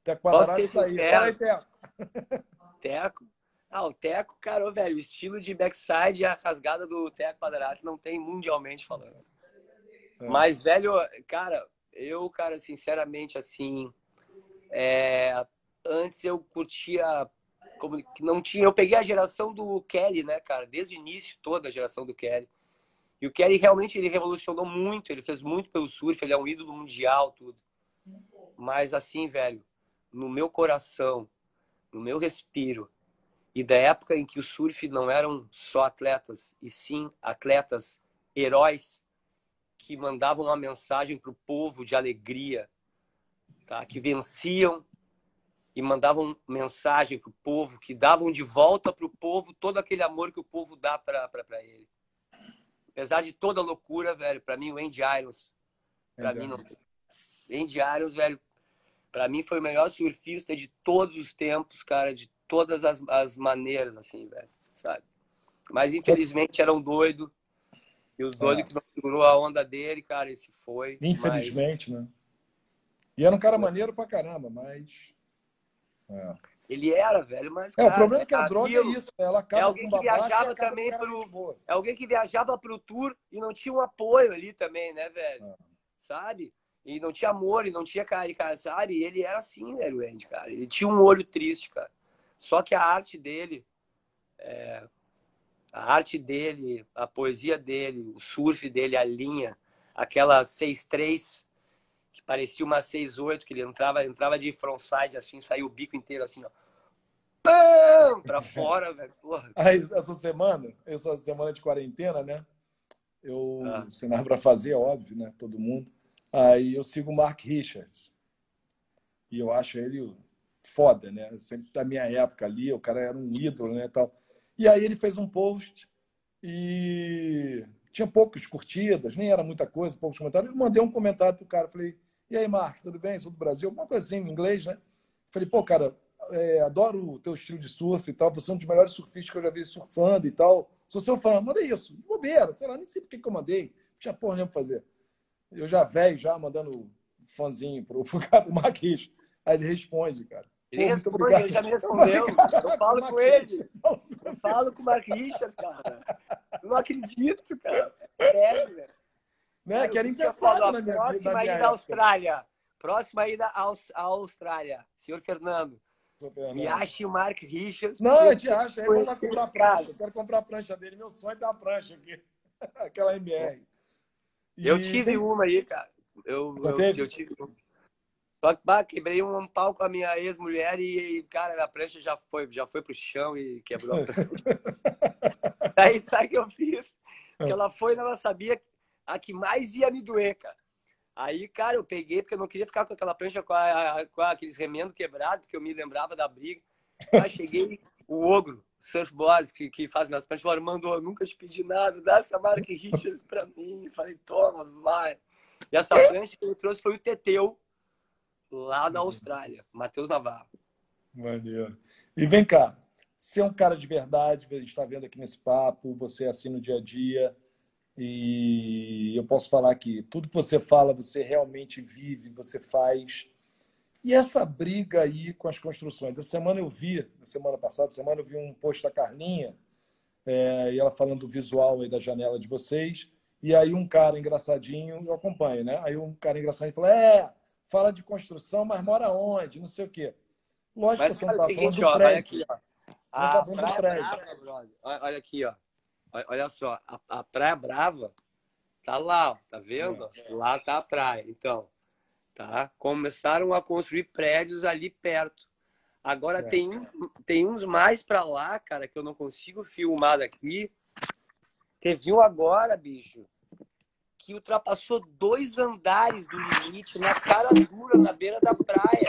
Teco Quadrado saiu. Fala aí, Teco. Teco? Ah, o Teco, cara, velho, o estilo de backside e a rasgada do Teco Quadrado não tem mundialmente falando. É. Mas, velho, cara, eu, cara, sinceramente, assim, é, antes eu curtia como não tinha, eu peguei a geração do Kelly, né, cara, desde o início toda a geração do Kelly. E o Kelly realmente ele revolucionou muito, ele fez muito pelo surf, ele é um ídolo mundial, tudo. Mas assim, velho, no meu coração, no meu respiro, e da época em que o surf não eram só atletas, e sim atletas heróis que mandavam uma mensagem para o povo de alegria, tá? que venciam e mandavam mensagem para o povo, que davam de volta para o povo todo aquele amor que o povo dá para ele. Apesar de toda a loucura, velho, para mim o Andy Irons, para mim não Andy Irons, velho, para mim foi o melhor surfista de todos os tempos, cara, de todas as, as maneiras, assim, velho, sabe? Mas infelizmente era um doido. E o doido é. que não segurou a onda dele, cara, esse foi. Infelizmente, mas... né? E era um cara maneiro pra caramba, mas. É. Ele era, velho, mas. É, cara, o problema é que a droga é isso, né? Ela acaba é alguém que viajava também pro. É alguém que viajava pro tour e não tinha um apoio ali também, né, velho? É. Sabe? E não tinha amor, e não tinha cara, cara, sabe? E ele era assim, velho, o Andy, cara. Ele tinha um olho triste, cara. Só que a arte dele, é... a arte dele, a poesia dele, o surf dele, a linha, aquela 6-3 que parecia uma 6-8, que ele entrava, entrava de frontside assim, saiu o bico inteiro assim, ó. Pra fora, velho. Porra. Aí, essa semana, essa semana de quarentena, né? Eu, ah. cenário para fazer, é óbvio, né? Todo mundo. Aí eu sigo o Mark Richards. E eu acho ele foda, né? Sempre da minha época ali, o cara era um ídolo, né? Tal. E aí ele fez um post e tinha poucas curtidas, nem era muita coisa, poucos comentários. Eu mandei um comentário pro cara, falei, e aí, Mark, tudo bem? Sou do Brasil? Alguma coisa assim, em inglês, né? Falei, pô, cara, é, adoro o teu estilo de surf e tal. Você é um dos melhores surfistas que eu já vi surfando e tal. Sou seu fã. Mandei isso. Bobeira, sei lá, nem sei por que eu mandei. Não tinha porra nenhuma pra fazer. Eu já velho, já mandando fãzinho pro, pro pro Marquês. Aí ele responde, cara. Ele Pô, responde, ele já me respondeu. Eu, eu falo com ele. Eu falo com o Mark cara. Eu não acredito, cara. É sério, velho. Né? Que era impensável na minha Próxima na minha ida à Austrália. Próxima ida à Austrália. Senhor Fernando. Me ache o Mark Richards. Não, eu te acho. Aí vamos lá comprar prancha. Eu quero comprar a prancha dele. Meu sonho é ter uma prancha aqui. Aquela MR. E... Eu tive uma aí, cara. Eu, eu, eu, tive uma. Só que bah, quebrei um pau com a minha ex-mulher e, cara, a prancha já foi, já foi pro chão e quebrou a prancha. Aí sabe o que eu fiz? Que ela foi, ela sabia a que mais ia me doer, cara. Aí, cara, eu peguei, porque eu não queria ficar com aquela prancha com, a, com aqueles remendos quebrados, porque eu me lembrava da briga. Aí cheguei, o ogro, surfboards, que, que faz minhas pranchas, falou, Armando, eu nunca te pedi nada, dá essa marca Richards pra mim. falei, toma, vai. E essa prancha que eu trouxe foi o Teteu, lá na Austrália, Matheus Navarro. Maneiro. E vem cá, você é um cara de verdade, a gente está vendo aqui nesse papo, você é assim no dia a dia, e eu posso falar que tudo que você fala, você realmente vive, você faz. E essa briga aí com as construções? Essa semana eu vi, na semana passada, semana eu vi um post da Carlinha, é, e ela falando do visual aí da janela de vocês. E aí um cara engraçadinho, eu acompanho, né? Aí um cara engraçadinho falou: É, fala de construção, mas mora onde? Não sei o quê. Lógico mas, que você não está falando do ó, prédio. Olha aqui, ó. Não tá do prédio. olha aqui, ó. Olha só, a, a Praia Brava tá lá, ó, tá vendo? É. Lá tá a praia. Então, tá? Começaram a construir prédios ali perto. Agora é. tem, tem uns mais para lá, cara, que eu não consigo filmar daqui. Teve um agora, bicho, que ultrapassou dois andares do limite na cara dura, na beira da praia.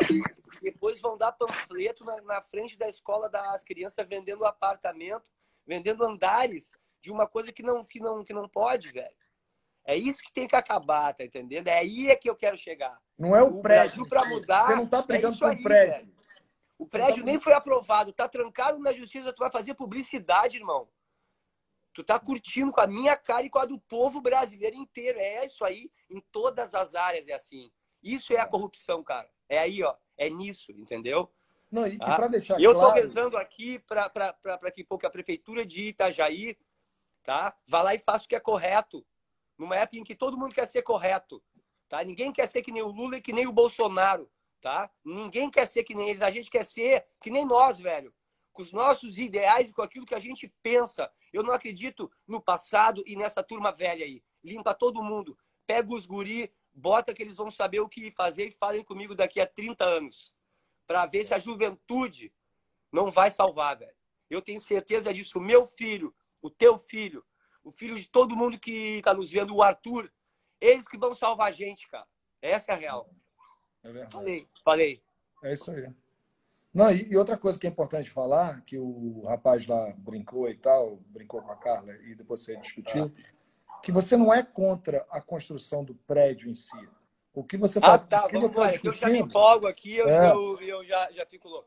Depois vão dar panfleto na, na frente da escola das crianças vendendo apartamento, vendendo andares de uma coisa que não, que não, que não pode, velho. É isso que tem que acabar, tá entendendo? É aí é que eu quero chegar. Não é o, o prédio. para mudar. Você não tá brigando é com o prédio. Velho. O prédio tá... nem foi aprovado, tá trancado na justiça, tu vai fazer publicidade, irmão. Tu tá curtindo com a minha cara e com a do povo brasileiro inteiro. É isso aí, em todas as áreas é assim. Isso é a corrupção, cara. É aí, ó. É nisso, entendeu? Não, e, tá? deixar eu claro... Eu tô rezando aqui para que, que a prefeitura de Itajaí, tá? Vá lá e faça o que é correto. Numa época em que todo mundo quer ser correto, tá? Ninguém quer ser que nem o Lula e que nem o Bolsonaro, tá? Ninguém quer ser que nem eles. A gente quer ser que nem nós, velho com os nossos ideais e com aquilo que a gente pensa. Eu não acredito no passado e nessa turma velha aí. Limpa todo mundo. Pega os guri, bota que eles vão saber o que fazer e falem comigo daqui a 30 anos. Para ver se a juventude não vai salvar, velho. Eu tenho certeza disso. O meu filho, o teu filho, o filho de todo mundo que está nos vendo, o Arthur, eles que vão salvar a gente, cara. Essa é a real. É verdade. Falei, falei. É isso aí. Não, e, e, outra coisa que é importante falar, que o rapaz lá brincou e tal, brincou com a Carla e depois você discutiu, que você não é contra a construção do prédio em si. O que você está ah, tá, vamos você tá discutindo... Eu já me empolgo aqui, eu, é. eu, eu, já, já fico louco.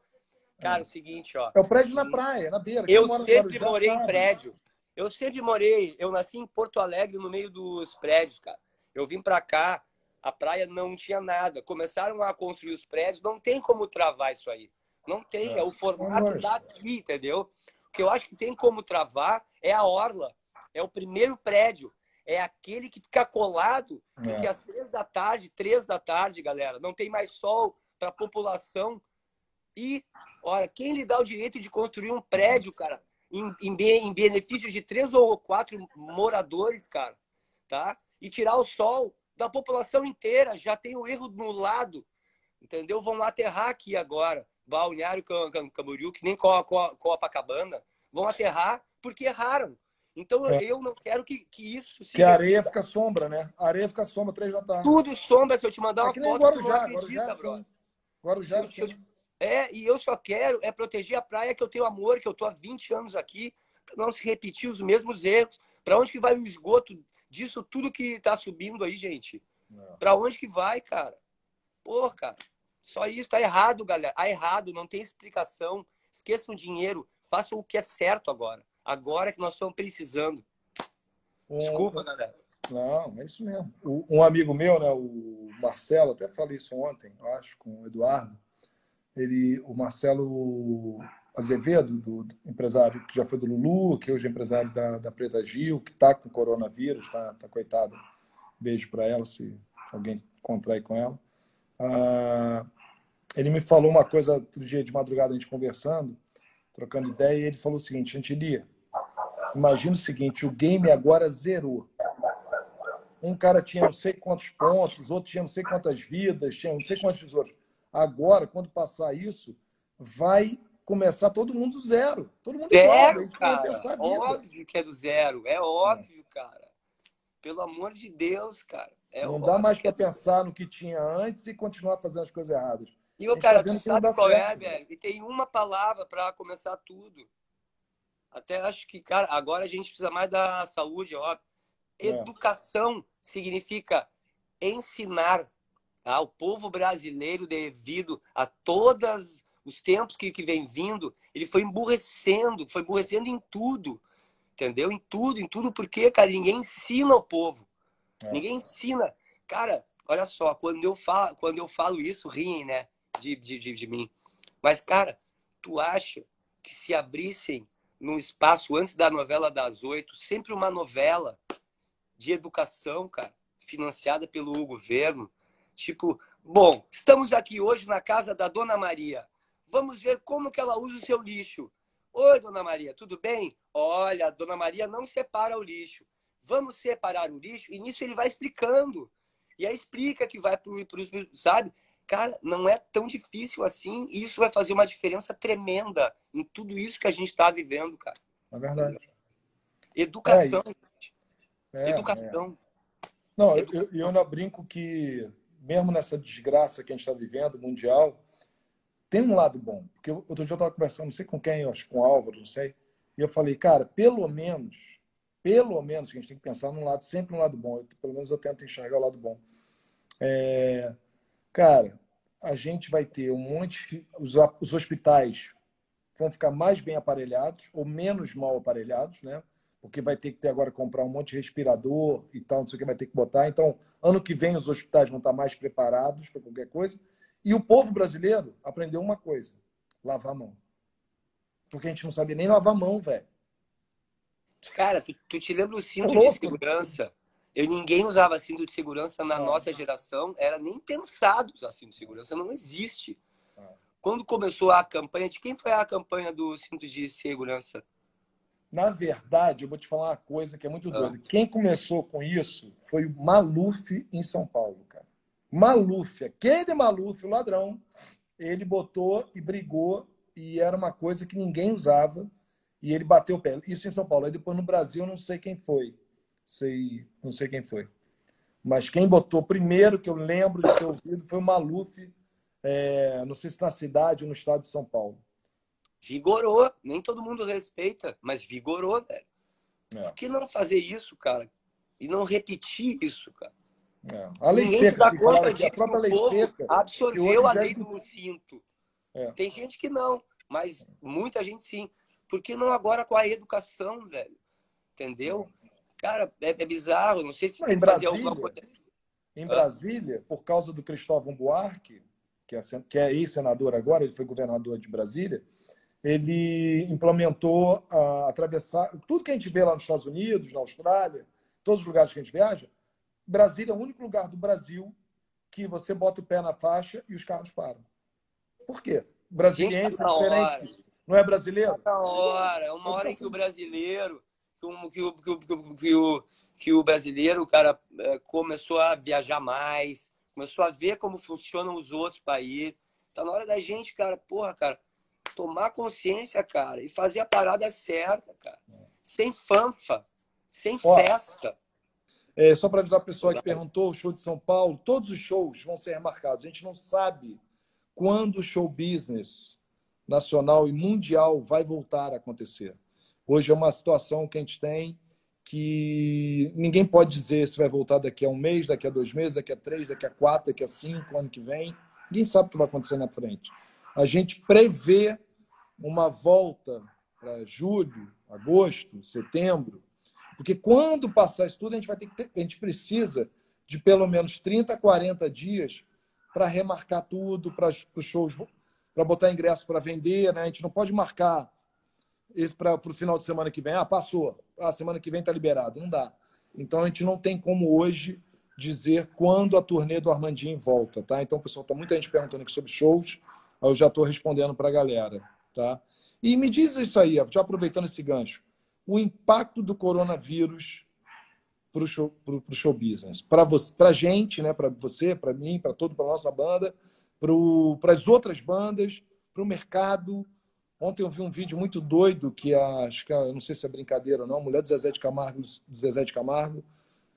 Cara, é. o seguinte, ó. É o prédio na praia, na beira. Eu sempre morei sabe. em prédio. Eu sempre morei, eu nasci em Porto Alegre, no meio dos prédios, cara. Eu vim para cá, a praia não tinha nada. Começaram a construir os prédios, não tem como travar isso aí. Não tem, é, é o formato daqui, entendeu? O que eu acho que tem como travar é a orla, é o primeiro prédio, é aquele que fica colado, é. porque às três da tarde, três da tarde, galera, não tem mais sol para a população. E, olha, quem lhe dá o direito de construir um prédio, cara, em, em, em benefício de três ou quatro moradores, cara, tá? E tirar o sol da população inteira, já tem o erro no lado, entendeu? Vão aterrar aqui agora. Balneário Camboriú, que nem Copacabana, vão aterrar porque erraram. Então é. eu não quero que, que isso se. Que a areia fica sombra, né? A areia fica sombra três da tarde. Tudo sombra, se eu te mandar é uma é foto, Guarujá, tu não acredita, Guarujá, bro. Guarujá, sim. Eu, é, e eu só quero é proteger a praia que eu tenho amor, que eu tô há 20 anos aqui, para não se repetir os mesmos erros. Para onde que vai o esgoto disso tudo que tá subindo aí, gente? É. Para onde que vai, cara? Porra, cara. Só isso, tá errado, galera. Tá errado, não tem explicação. Esqueçam o dinheiro, façam o que é certo agora. Agora que nós estamos precisando. Desculpa, galera. Não, é isso mesmo. Um amigo meu, né, o Marcelo, até falei isso ontem, acho, com o Eduardo. Ele, o Marcelo Azevedo, do, do empresário que já foi do Lulu, que hoje é empresário da, da Preta Gil, que está com coronavírus, tá, tá coitada. Beijo para ela, se alguém contrair com ela. Ah, ele me falou uma coisa outro dia de madrugada, a gente conversando, trocando ideia, e ele falou o seguinte, Chantilia, imagina o seguinte, o game agora zerou. Um cara tinha não sei quantos pontos, outro tinha não sei quantas vidas, tinha não sei quantos tesouros. Agora, quando passar isso, vai começar todo mundo zero. Todo mundo zero, igual, cara. Óbvio que é do zero. É óbvio, é. cara. Pelo amor de Deus, cara. É não dá mais para pensar no que tinha antes e continuar fazendo as coisas erradas. E o cara, tá tu sabe qual é, certo, é, velho? E tem uma palavra para começar tudo. Até acho que, cara, agora a gente precisa mais da saúde, ó. É. Educação significa ensinar ao povo brasileiro devido a todos os tempos que, que vem vindo, ele foi emburrecendo, foi emburrecendo em tudo, entendeu? Em tudo, em tudo, porque, cara, ninguém ensina o povo. É. Ninguém ensina. Cara, olha só, quando eu falo, quando eu falo isso, riem, né? De, de, de, de mim. Mas, cara, tu acha que se abrissem num espaço antes da novela das oito, sempre uma novela de educação, cara, financiada pelo governo. Tipo, bom, estamos aqui hoje na casa da Dona Maria. Vamos ver como que ela usa o seu lixo. Oi, Dona Maria, tudo bem? Olha, a Dona Maria não separa o lixo vamos separar o lixo, e nisso ele vai explicando. E aí explica que vai para os. Sabe? Cara, não é tão difícil assim, e isso vai fazer uma diferença tremenda em tudo isso que a gente está vivendo, cara. É verdade. Educação, é, gente. É, Educação. É. Não, eu, eu ainda brinco que, mesmo nessa desgraça que a gente está vivendo, mundial, tem um lado bom. Porque outro dia eu estava conversando, não sei com quem, acho com o Álvaro, não sei, e eu falei, cara, pelo menos pelo menos, que a gente tem que pensar num lado, sempre um lado bom. Eu, pelo menos eu tento enxergar o lado bom. É, cara, a gente vai ter um monte. Os, os hospitais vão ficar mais bem aparelhados ou menos mal aparelhados, né? porque vai ter que ter agora comprar um monte de respirador e tal, não sei o que vai ter que botar. Então, ano que vem os hospitais vão estar mais preparados para qualquer coisa. E o povo brasileiro aprendeu uma coisa: lavar a mão. Porque a gente não sabia nem lavar a mão, velho. Cara, tu, tu, te lembra o cinto é de segurança? Eu, ninguém usava cinto de segurança na nossa geração. Era nem pensado usar cinto de segurança. Não existe. Ah. Quando começou a campanha, de quem foi a campanha do cinto de segurança? Na verdade, eu vou te falar uma coisa que é muito doida. Ah. Quem começou com isso foi o Maluf em São Paulo, cara. Maluf, aquele Maluf, o ladrão, ele botou e brigou e era uma coisa que ninguém usava e ele bateu o pé. Isso em São Paulo. Aí depois no Brasil, eu não sei quem foi. Sei, não sei quem foi. Mas quem botou primeiro, que eu lembro de ter ouvido, foi o Maluf, é, não sei se na cidade ou no estado de São Paulo. Vigorou. Nem todo mundo respeita, mas vigorou, velho. É. Por que não fazer isso, cara? E não repetir isso, cara? É. A lei Ninguém seca, se conta disso, a própria lei seca. Absorveu a lei do cinto. É. Tem gente que não, mas muita gente sim. Por que não agora com a educação, velho? Entendeu? Cara, é, é bizarro. Não sei se não, em Brasília, alguma coisa. Em Brasília, por causa do Cristóvão Buarque, que é, que é ex-senador agora, ele foi governador de Brasília, ele implementou a atravessar tudo que a gente vê lá nos Estados Unidos, na Austrália, todos os lugares que a gente viaja. Brasília é o único lugar do Brasil que você bota o pé na faixa e os carros param. Por quê? Brasiliense é diferente. Não é brasileiro? Uma hora, é uma hora em que o brasileiro, que o, que o, que o, que o, que o brasileiro, cara, é, começou a viajar mais, começou a ver como funcionam os outros países. Tá na hora da gente, cara, porra, cara, tomar consciência, cara, e fazer a parada certa, cara. Sem fanfa, sem Ó, festa. É, só para avisar a pessoa que perguntou, o show de São Paulo, todos os shows vão ser remarcados. A gente não sabe quando o show business nacional e mundial vai voltar a acontecer. Hoje é uma situação que a gente tem que ninguém pode dizer se vai voltar daqui a um mês, daqui a dois meses, daqui a três, daqui a quatro, daqui a cinco, ano que vem. Ninguém sabe o que vai acontecer na frente. A gente prevê uma volta para julho, agosto, setembro, porque quando passar isso tudo, a gente vai ter que ter, a gente precisa de pelo menos 30, 40 dias para remarcar tudo, para os shows, para botar ingresso para vender, né? A gente não pode marcar isso para o final de semana que vem. Ah, passou. Ah, semana que vem está liberado. Não dá. Então a gente não tem como hoje dizer quando a turnê do Armandinho volta, tá? Então, pessoal, tá muita gente perguntando aqui sobre shows. Eu já estou respondendo para a galera. Tá? E me diz isso aí, já aproveitando esse gancho, o impacto do coronavírus para o show, pro, pro show business. Para a gente, né? para você, para mim, para todo, para nossa banda, para as outras bandas, para o mercado. Ontem eu vi um vídeo muito doido que a, acho que não sei se é brincadeira ou não, a mulher do Zezé de Camargo, do Zezé de Camargo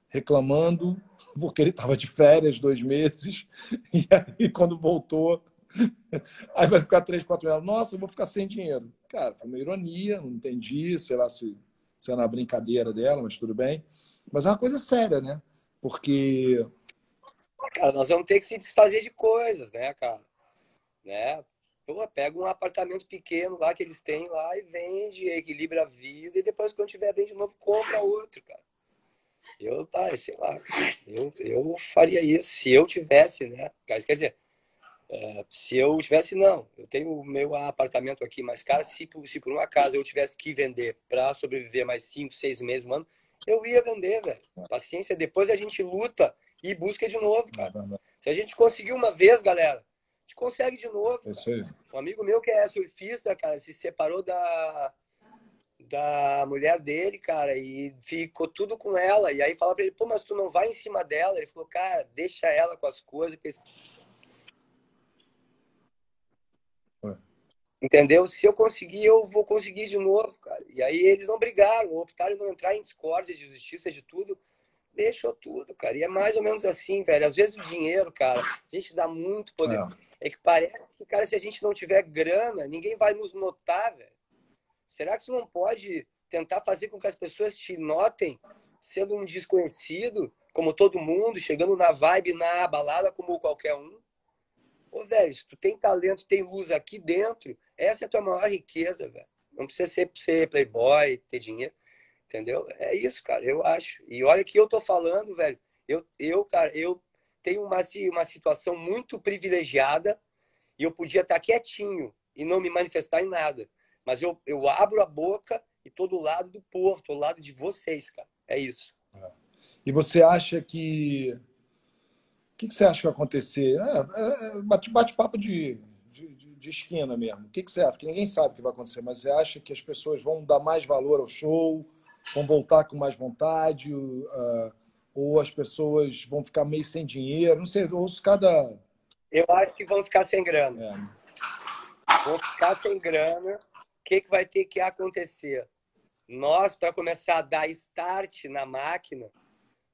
reclamando porque ele estava de férias dois meses e aí quando voltou Aí vai ficar três, quatro anos. Nossa, eu vou ficar sem dinheiro. Cara, foi uma ironia, não entendi, sei lá se, se é na brincadeira dela, mas tudo bem. Mas é uma coisa séria, né? Porque. Cara, nós vamos ter que se desfazer de coisas, né, cara? Né? Pô, pega um apartamento pequeno lá que eles têm lá e vende, equilibra a vida, e depois, quando tiver bem de novo, compra outro, cara. Eu, pai, sei lá, eu, eu faria isso se eu tivesse, né? Quer dizer, é, se eu tivesse, não, eu tenho o meu apartamento aqui, mas, cara, se, se por um acaso eu tivesse que vender para sobreviver mais cinco, seis meses, um ano, eu ia vender, velho. Paciência, depois a gente luta e busca de novo, cara. Se a gente conseguiu uma vez, galera, gente consegue de novo. Um amigo meu que é surfista, cara, se separou da, da mulher dele, cara, e ficou tudo com ela. E aí fala pra ele, pô, mas tu não vai em cima dela? Ele falou, cara, deixa ela com as coisas, porque Entendeu? Se eu conseguir, eu vou conseguir de novo, cara. E aí eles não brigaram, optaram em não entrar em discórdia de justiça, de tudo. Deixou tudo, cara. E é mais ou menos assim, velho. Às vezes o dinheiro, cara, a gente dá muito poder. É, é que parece que, cara, se a gente não tiver grana, ninguém vai nos notar, velho. Será que isso não pode tentar fazer com que as pessoas te notem sendo um desconhecido, como todo mundo, chegando na vibe, na balada, como qualquer um? Ô, velho, se tu tem talento, tem luz aqui dentro, essa é a tua maior riqueza, velho. Não precisa ser, ser playboy, ter dinheiro. Entendeu? É isso, cara, eu acho. E olha que eu tô falando, velho. Eu, eu cara, eu tenho uma, uma situação muito privilegiada e eu podia estar quietinho e não me manifestar em nada. Mas eu, eu abro a boca e tô do lado do povo, tô do lado de vocês, cara. É isso. É. E você acha que. O que, que você acha que vai acontecer? É, é, é bate-papo de, de, de, esquina mesmo. O que, que você acha? Porque ninguém sabe o que vai acontecer, mas você acha que as pessoas vão dar mais valor ao show, vão voltar com mais vontade, uh, ou as pessoas vão ficar meio sem dinheiro? Não sei, ouço cada. Eu acho que vão ficar sem grana. É. Vão ficar sem grana. O que, que vai ter que acontecer? Nós, para começar a dar start na máquina,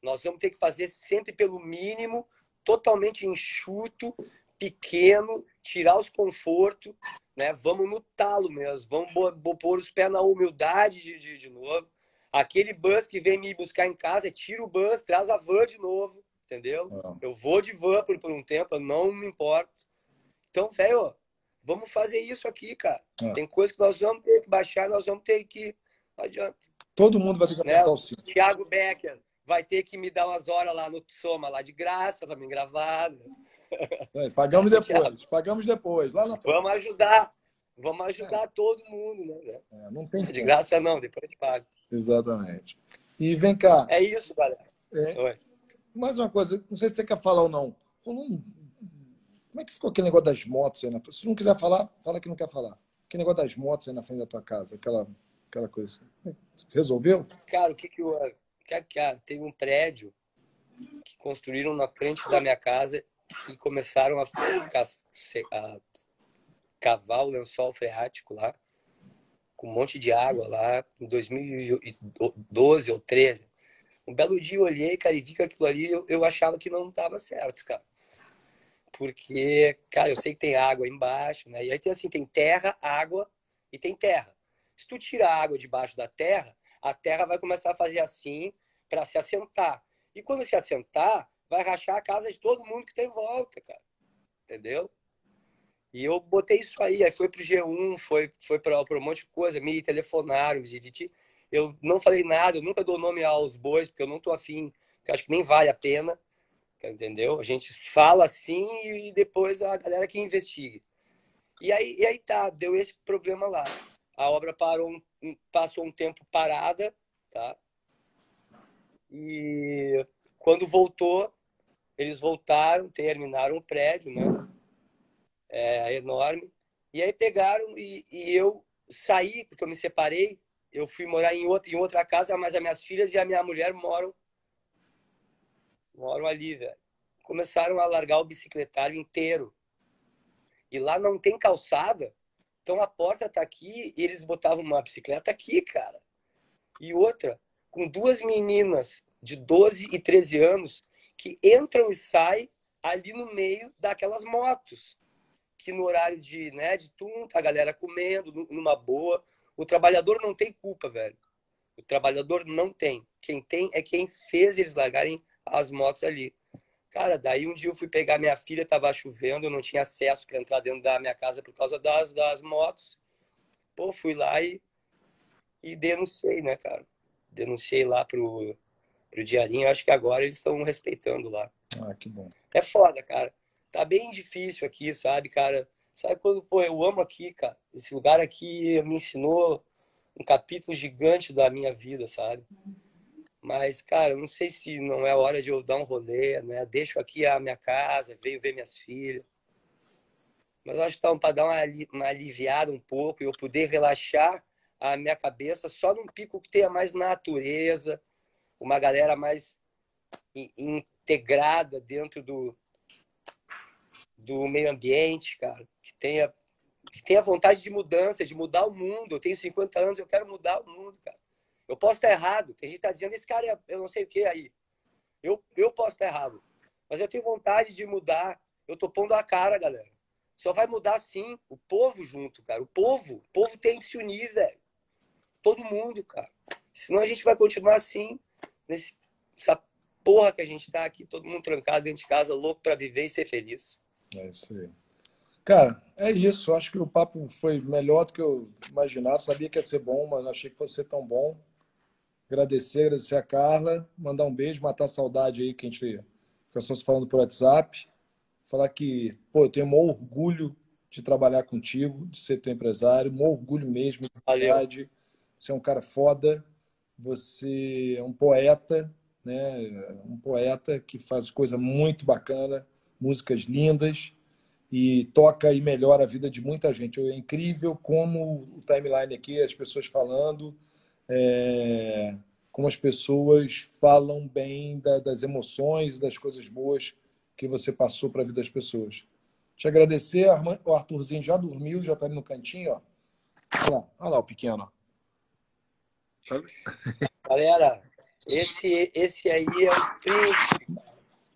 nós vamos ter que fazer sempre pelo mínimo, totalmente enxuto, pequeno, tirar os confortos, né? Vamos no talo mesmo, vamos pôr os pés na humildade de, de, de novo. Aquele bus que vem me buscar em casa, tira o bus, traz a van de novo, entendeu? Eu vou de van por, por um tempo, eu não me importo. Então, velho, vamos fazer isso aqui, cara. É. Tem coisa que nós vamos ter que baixar, nós vamos ter que não adianta. Todo mundo vai ter que né? apertar o cinto. Thiago Becker vai ter que me dar umas horas lá no Soma, lá de graça, para me gravar. É, pagamos depois, pagamos depois. Lá na... Vamos ajudar. Vamos ajudar é. todo mundo, né? É, não tem de graça não, depois a gente paga. Exatamente. E vem cá. É isso, galera. É, mais uma coisa, não sei se você quer falar ou não. Como é que ficou aquele negócio das motos aí na... Se não quiser falar, fala que não quer falar. Aquele negócio das motos aí na frente da tua casa, aquela aquela coisa. Resolveu? Cara, o que que eu. Cara, tem um prédio que construíram na frente da minha casa e começaram a, a cavar o lençol freático lá, com um monte de água lá, em 2012 ou 13. Um belo dia eu olhei, cara, e vi que aquilo ali eu, eu achava que não estava certo, cara. Porque, cara, eu sei que tem água embaixo, né? E aí tem assim, tem terra, água e tem terra. Se tu tirar a água debaixo da terra, a terra vai começar a fazer assim para se assentar. E quando se assentar, vai rachar a casa de todo mundo que tem em volta, cara. Entendeu? E eu botei isso aí, aí foi pro G1, foi, foi para um monte de coisa, me telefonaram, didi. Eu não falei nada, eu nunca dou nome aos bois, porque eu não tô afim, porque acho que nem vale a pena, entendeu? A gente fala assim e depois a galera que investigue. E aí, e aí tá, deu esse problema lá. A obra parou passou um tempo parada, tá? E quando voltou, eles voltaram, terminaram o prédio, né? É enorme. E aí pegaram e, e eu saí, porque eu me separei. Eu fui morar em outra, em outra casa, mas as minhas filhas e a minha mulher moram moram ali, velho. Começaram a largar o bicicletário inteiro. E lá não tem calçada. Então a porta tá aqui e eles botavam uma bicicleta aqui, cara. E outra, com duas meninas de 12 e 13 anos que entram e saem ali no meio daquelas motos. Que no horário de, né, de tunta, a galera comendo, numa boa. O trabalhador não tem culpa, velho. O trabalhador não tem. Quem tem é quem fez eles largarem as motos ali. Cara, daí um dia eu fui pegar minha filha, tava chovendo, eu não tinha acesso para entrar dentro da minha casa por causa das, das motos. Pô, fui lá e, e denunciei, né, cara? Denunciei lá pro, pro Diarinho. Acho que agora eles estão respeitando lá. Ah, que bom. É foda, cara. Tá bem difícil aqui, sabe, cara? Sabe quando, pô, eu amo aqui, cara. Esse lugar aqui me ensinou um capítulo gigante da minha vida, sabe? Mas, cara, não sei se não é hora de eu dar um rolê, né? Deixo aqui a minha casa, venho ver minhas filhas. Mas acho que tá para dar uma, uma aliviada um pouco e eu poder relaxar a minha cabeça só num pico que tenha mais natureza, uma galera mais integrada dentro do, do meio ambiente, cara, que tenha, que tenha vontade de mudança, de mudar o mundo. Eu tenho 50 anos, eu quero mudar o mundo, cara. Eu posso estar errado. Tem gente que está dizendo, esse cara, é, eu não sei o que aí. Eu, eu posso estar errado. Mas eu tenho vontade de mudar. Eu tô pondo a cara, galera. Só vai mudar sim. O povo junto, cara. O povo. O povo tem que se unir, velho. Todo mundo, cara. Senão a gente vai continuar assim, nesse, nessa porra que a gente tá aqui, todo mundo trancado dentro de casa, louco para viver e ser feliz. É isso aí. Cara, é isso. Acho que o papo foi melhor do que eu imaginava. Sabia que ia ser bom, mas achei que fosse ser tão bom. agradecer, agradecer a Carla, mandar um beijo, matar a saudade aí que a gente fica só se falando por WhatsApp. Falar que, pô, eu tenho um orgulho de trabalhar contigo, de ser teu empresário, um orgulho mesmo, de verdade. Você é um cara foda, você é um poeta, né? Um poeta que faz coisa muito bacana, músicas lindas e toca e melhora a vida de muita gente. É incrível como o timeline aqui, as pessoas falando, é, como as pessoas falam bem da, das emoções, das coisas boas que você passou para a vida das pessoas. Te agradecer, o Arthurzinho já dormiu, já está ali no cantinho, ó. Olha lá, olha lá o pequeno. Galera, esse, esse aí é o príncipe.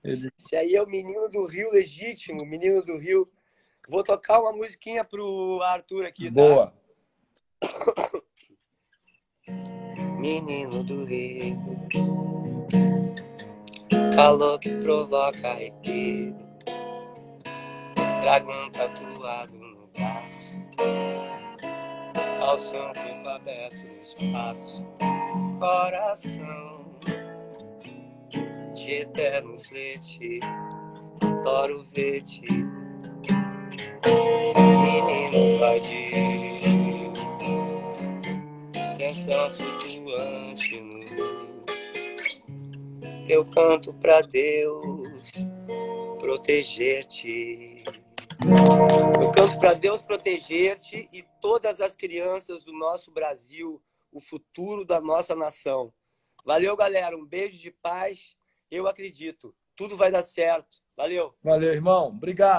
Esse aí é o menino do Rio legítimo, menino do Rio. Vou tocar uma musiquinha pro Arthur aqui, tá? Boa. Menino do Rio, calor que provoca arrepio, dragão tatuado no braço, calção corpo aberto no espaço, coração de eterno flete, adoro ver-te, menino vadio, tensão flutuante no eu canto pra Deus proteger-te. Eu canto para Deus proteger-te e todas as crianças do nosso Brasil, o futuro da nossa nação. Valeu, galera. Um beijo de paz eu acredito. Tudo vai dar certo. Valeu. Valeu, irmão. Obrigado.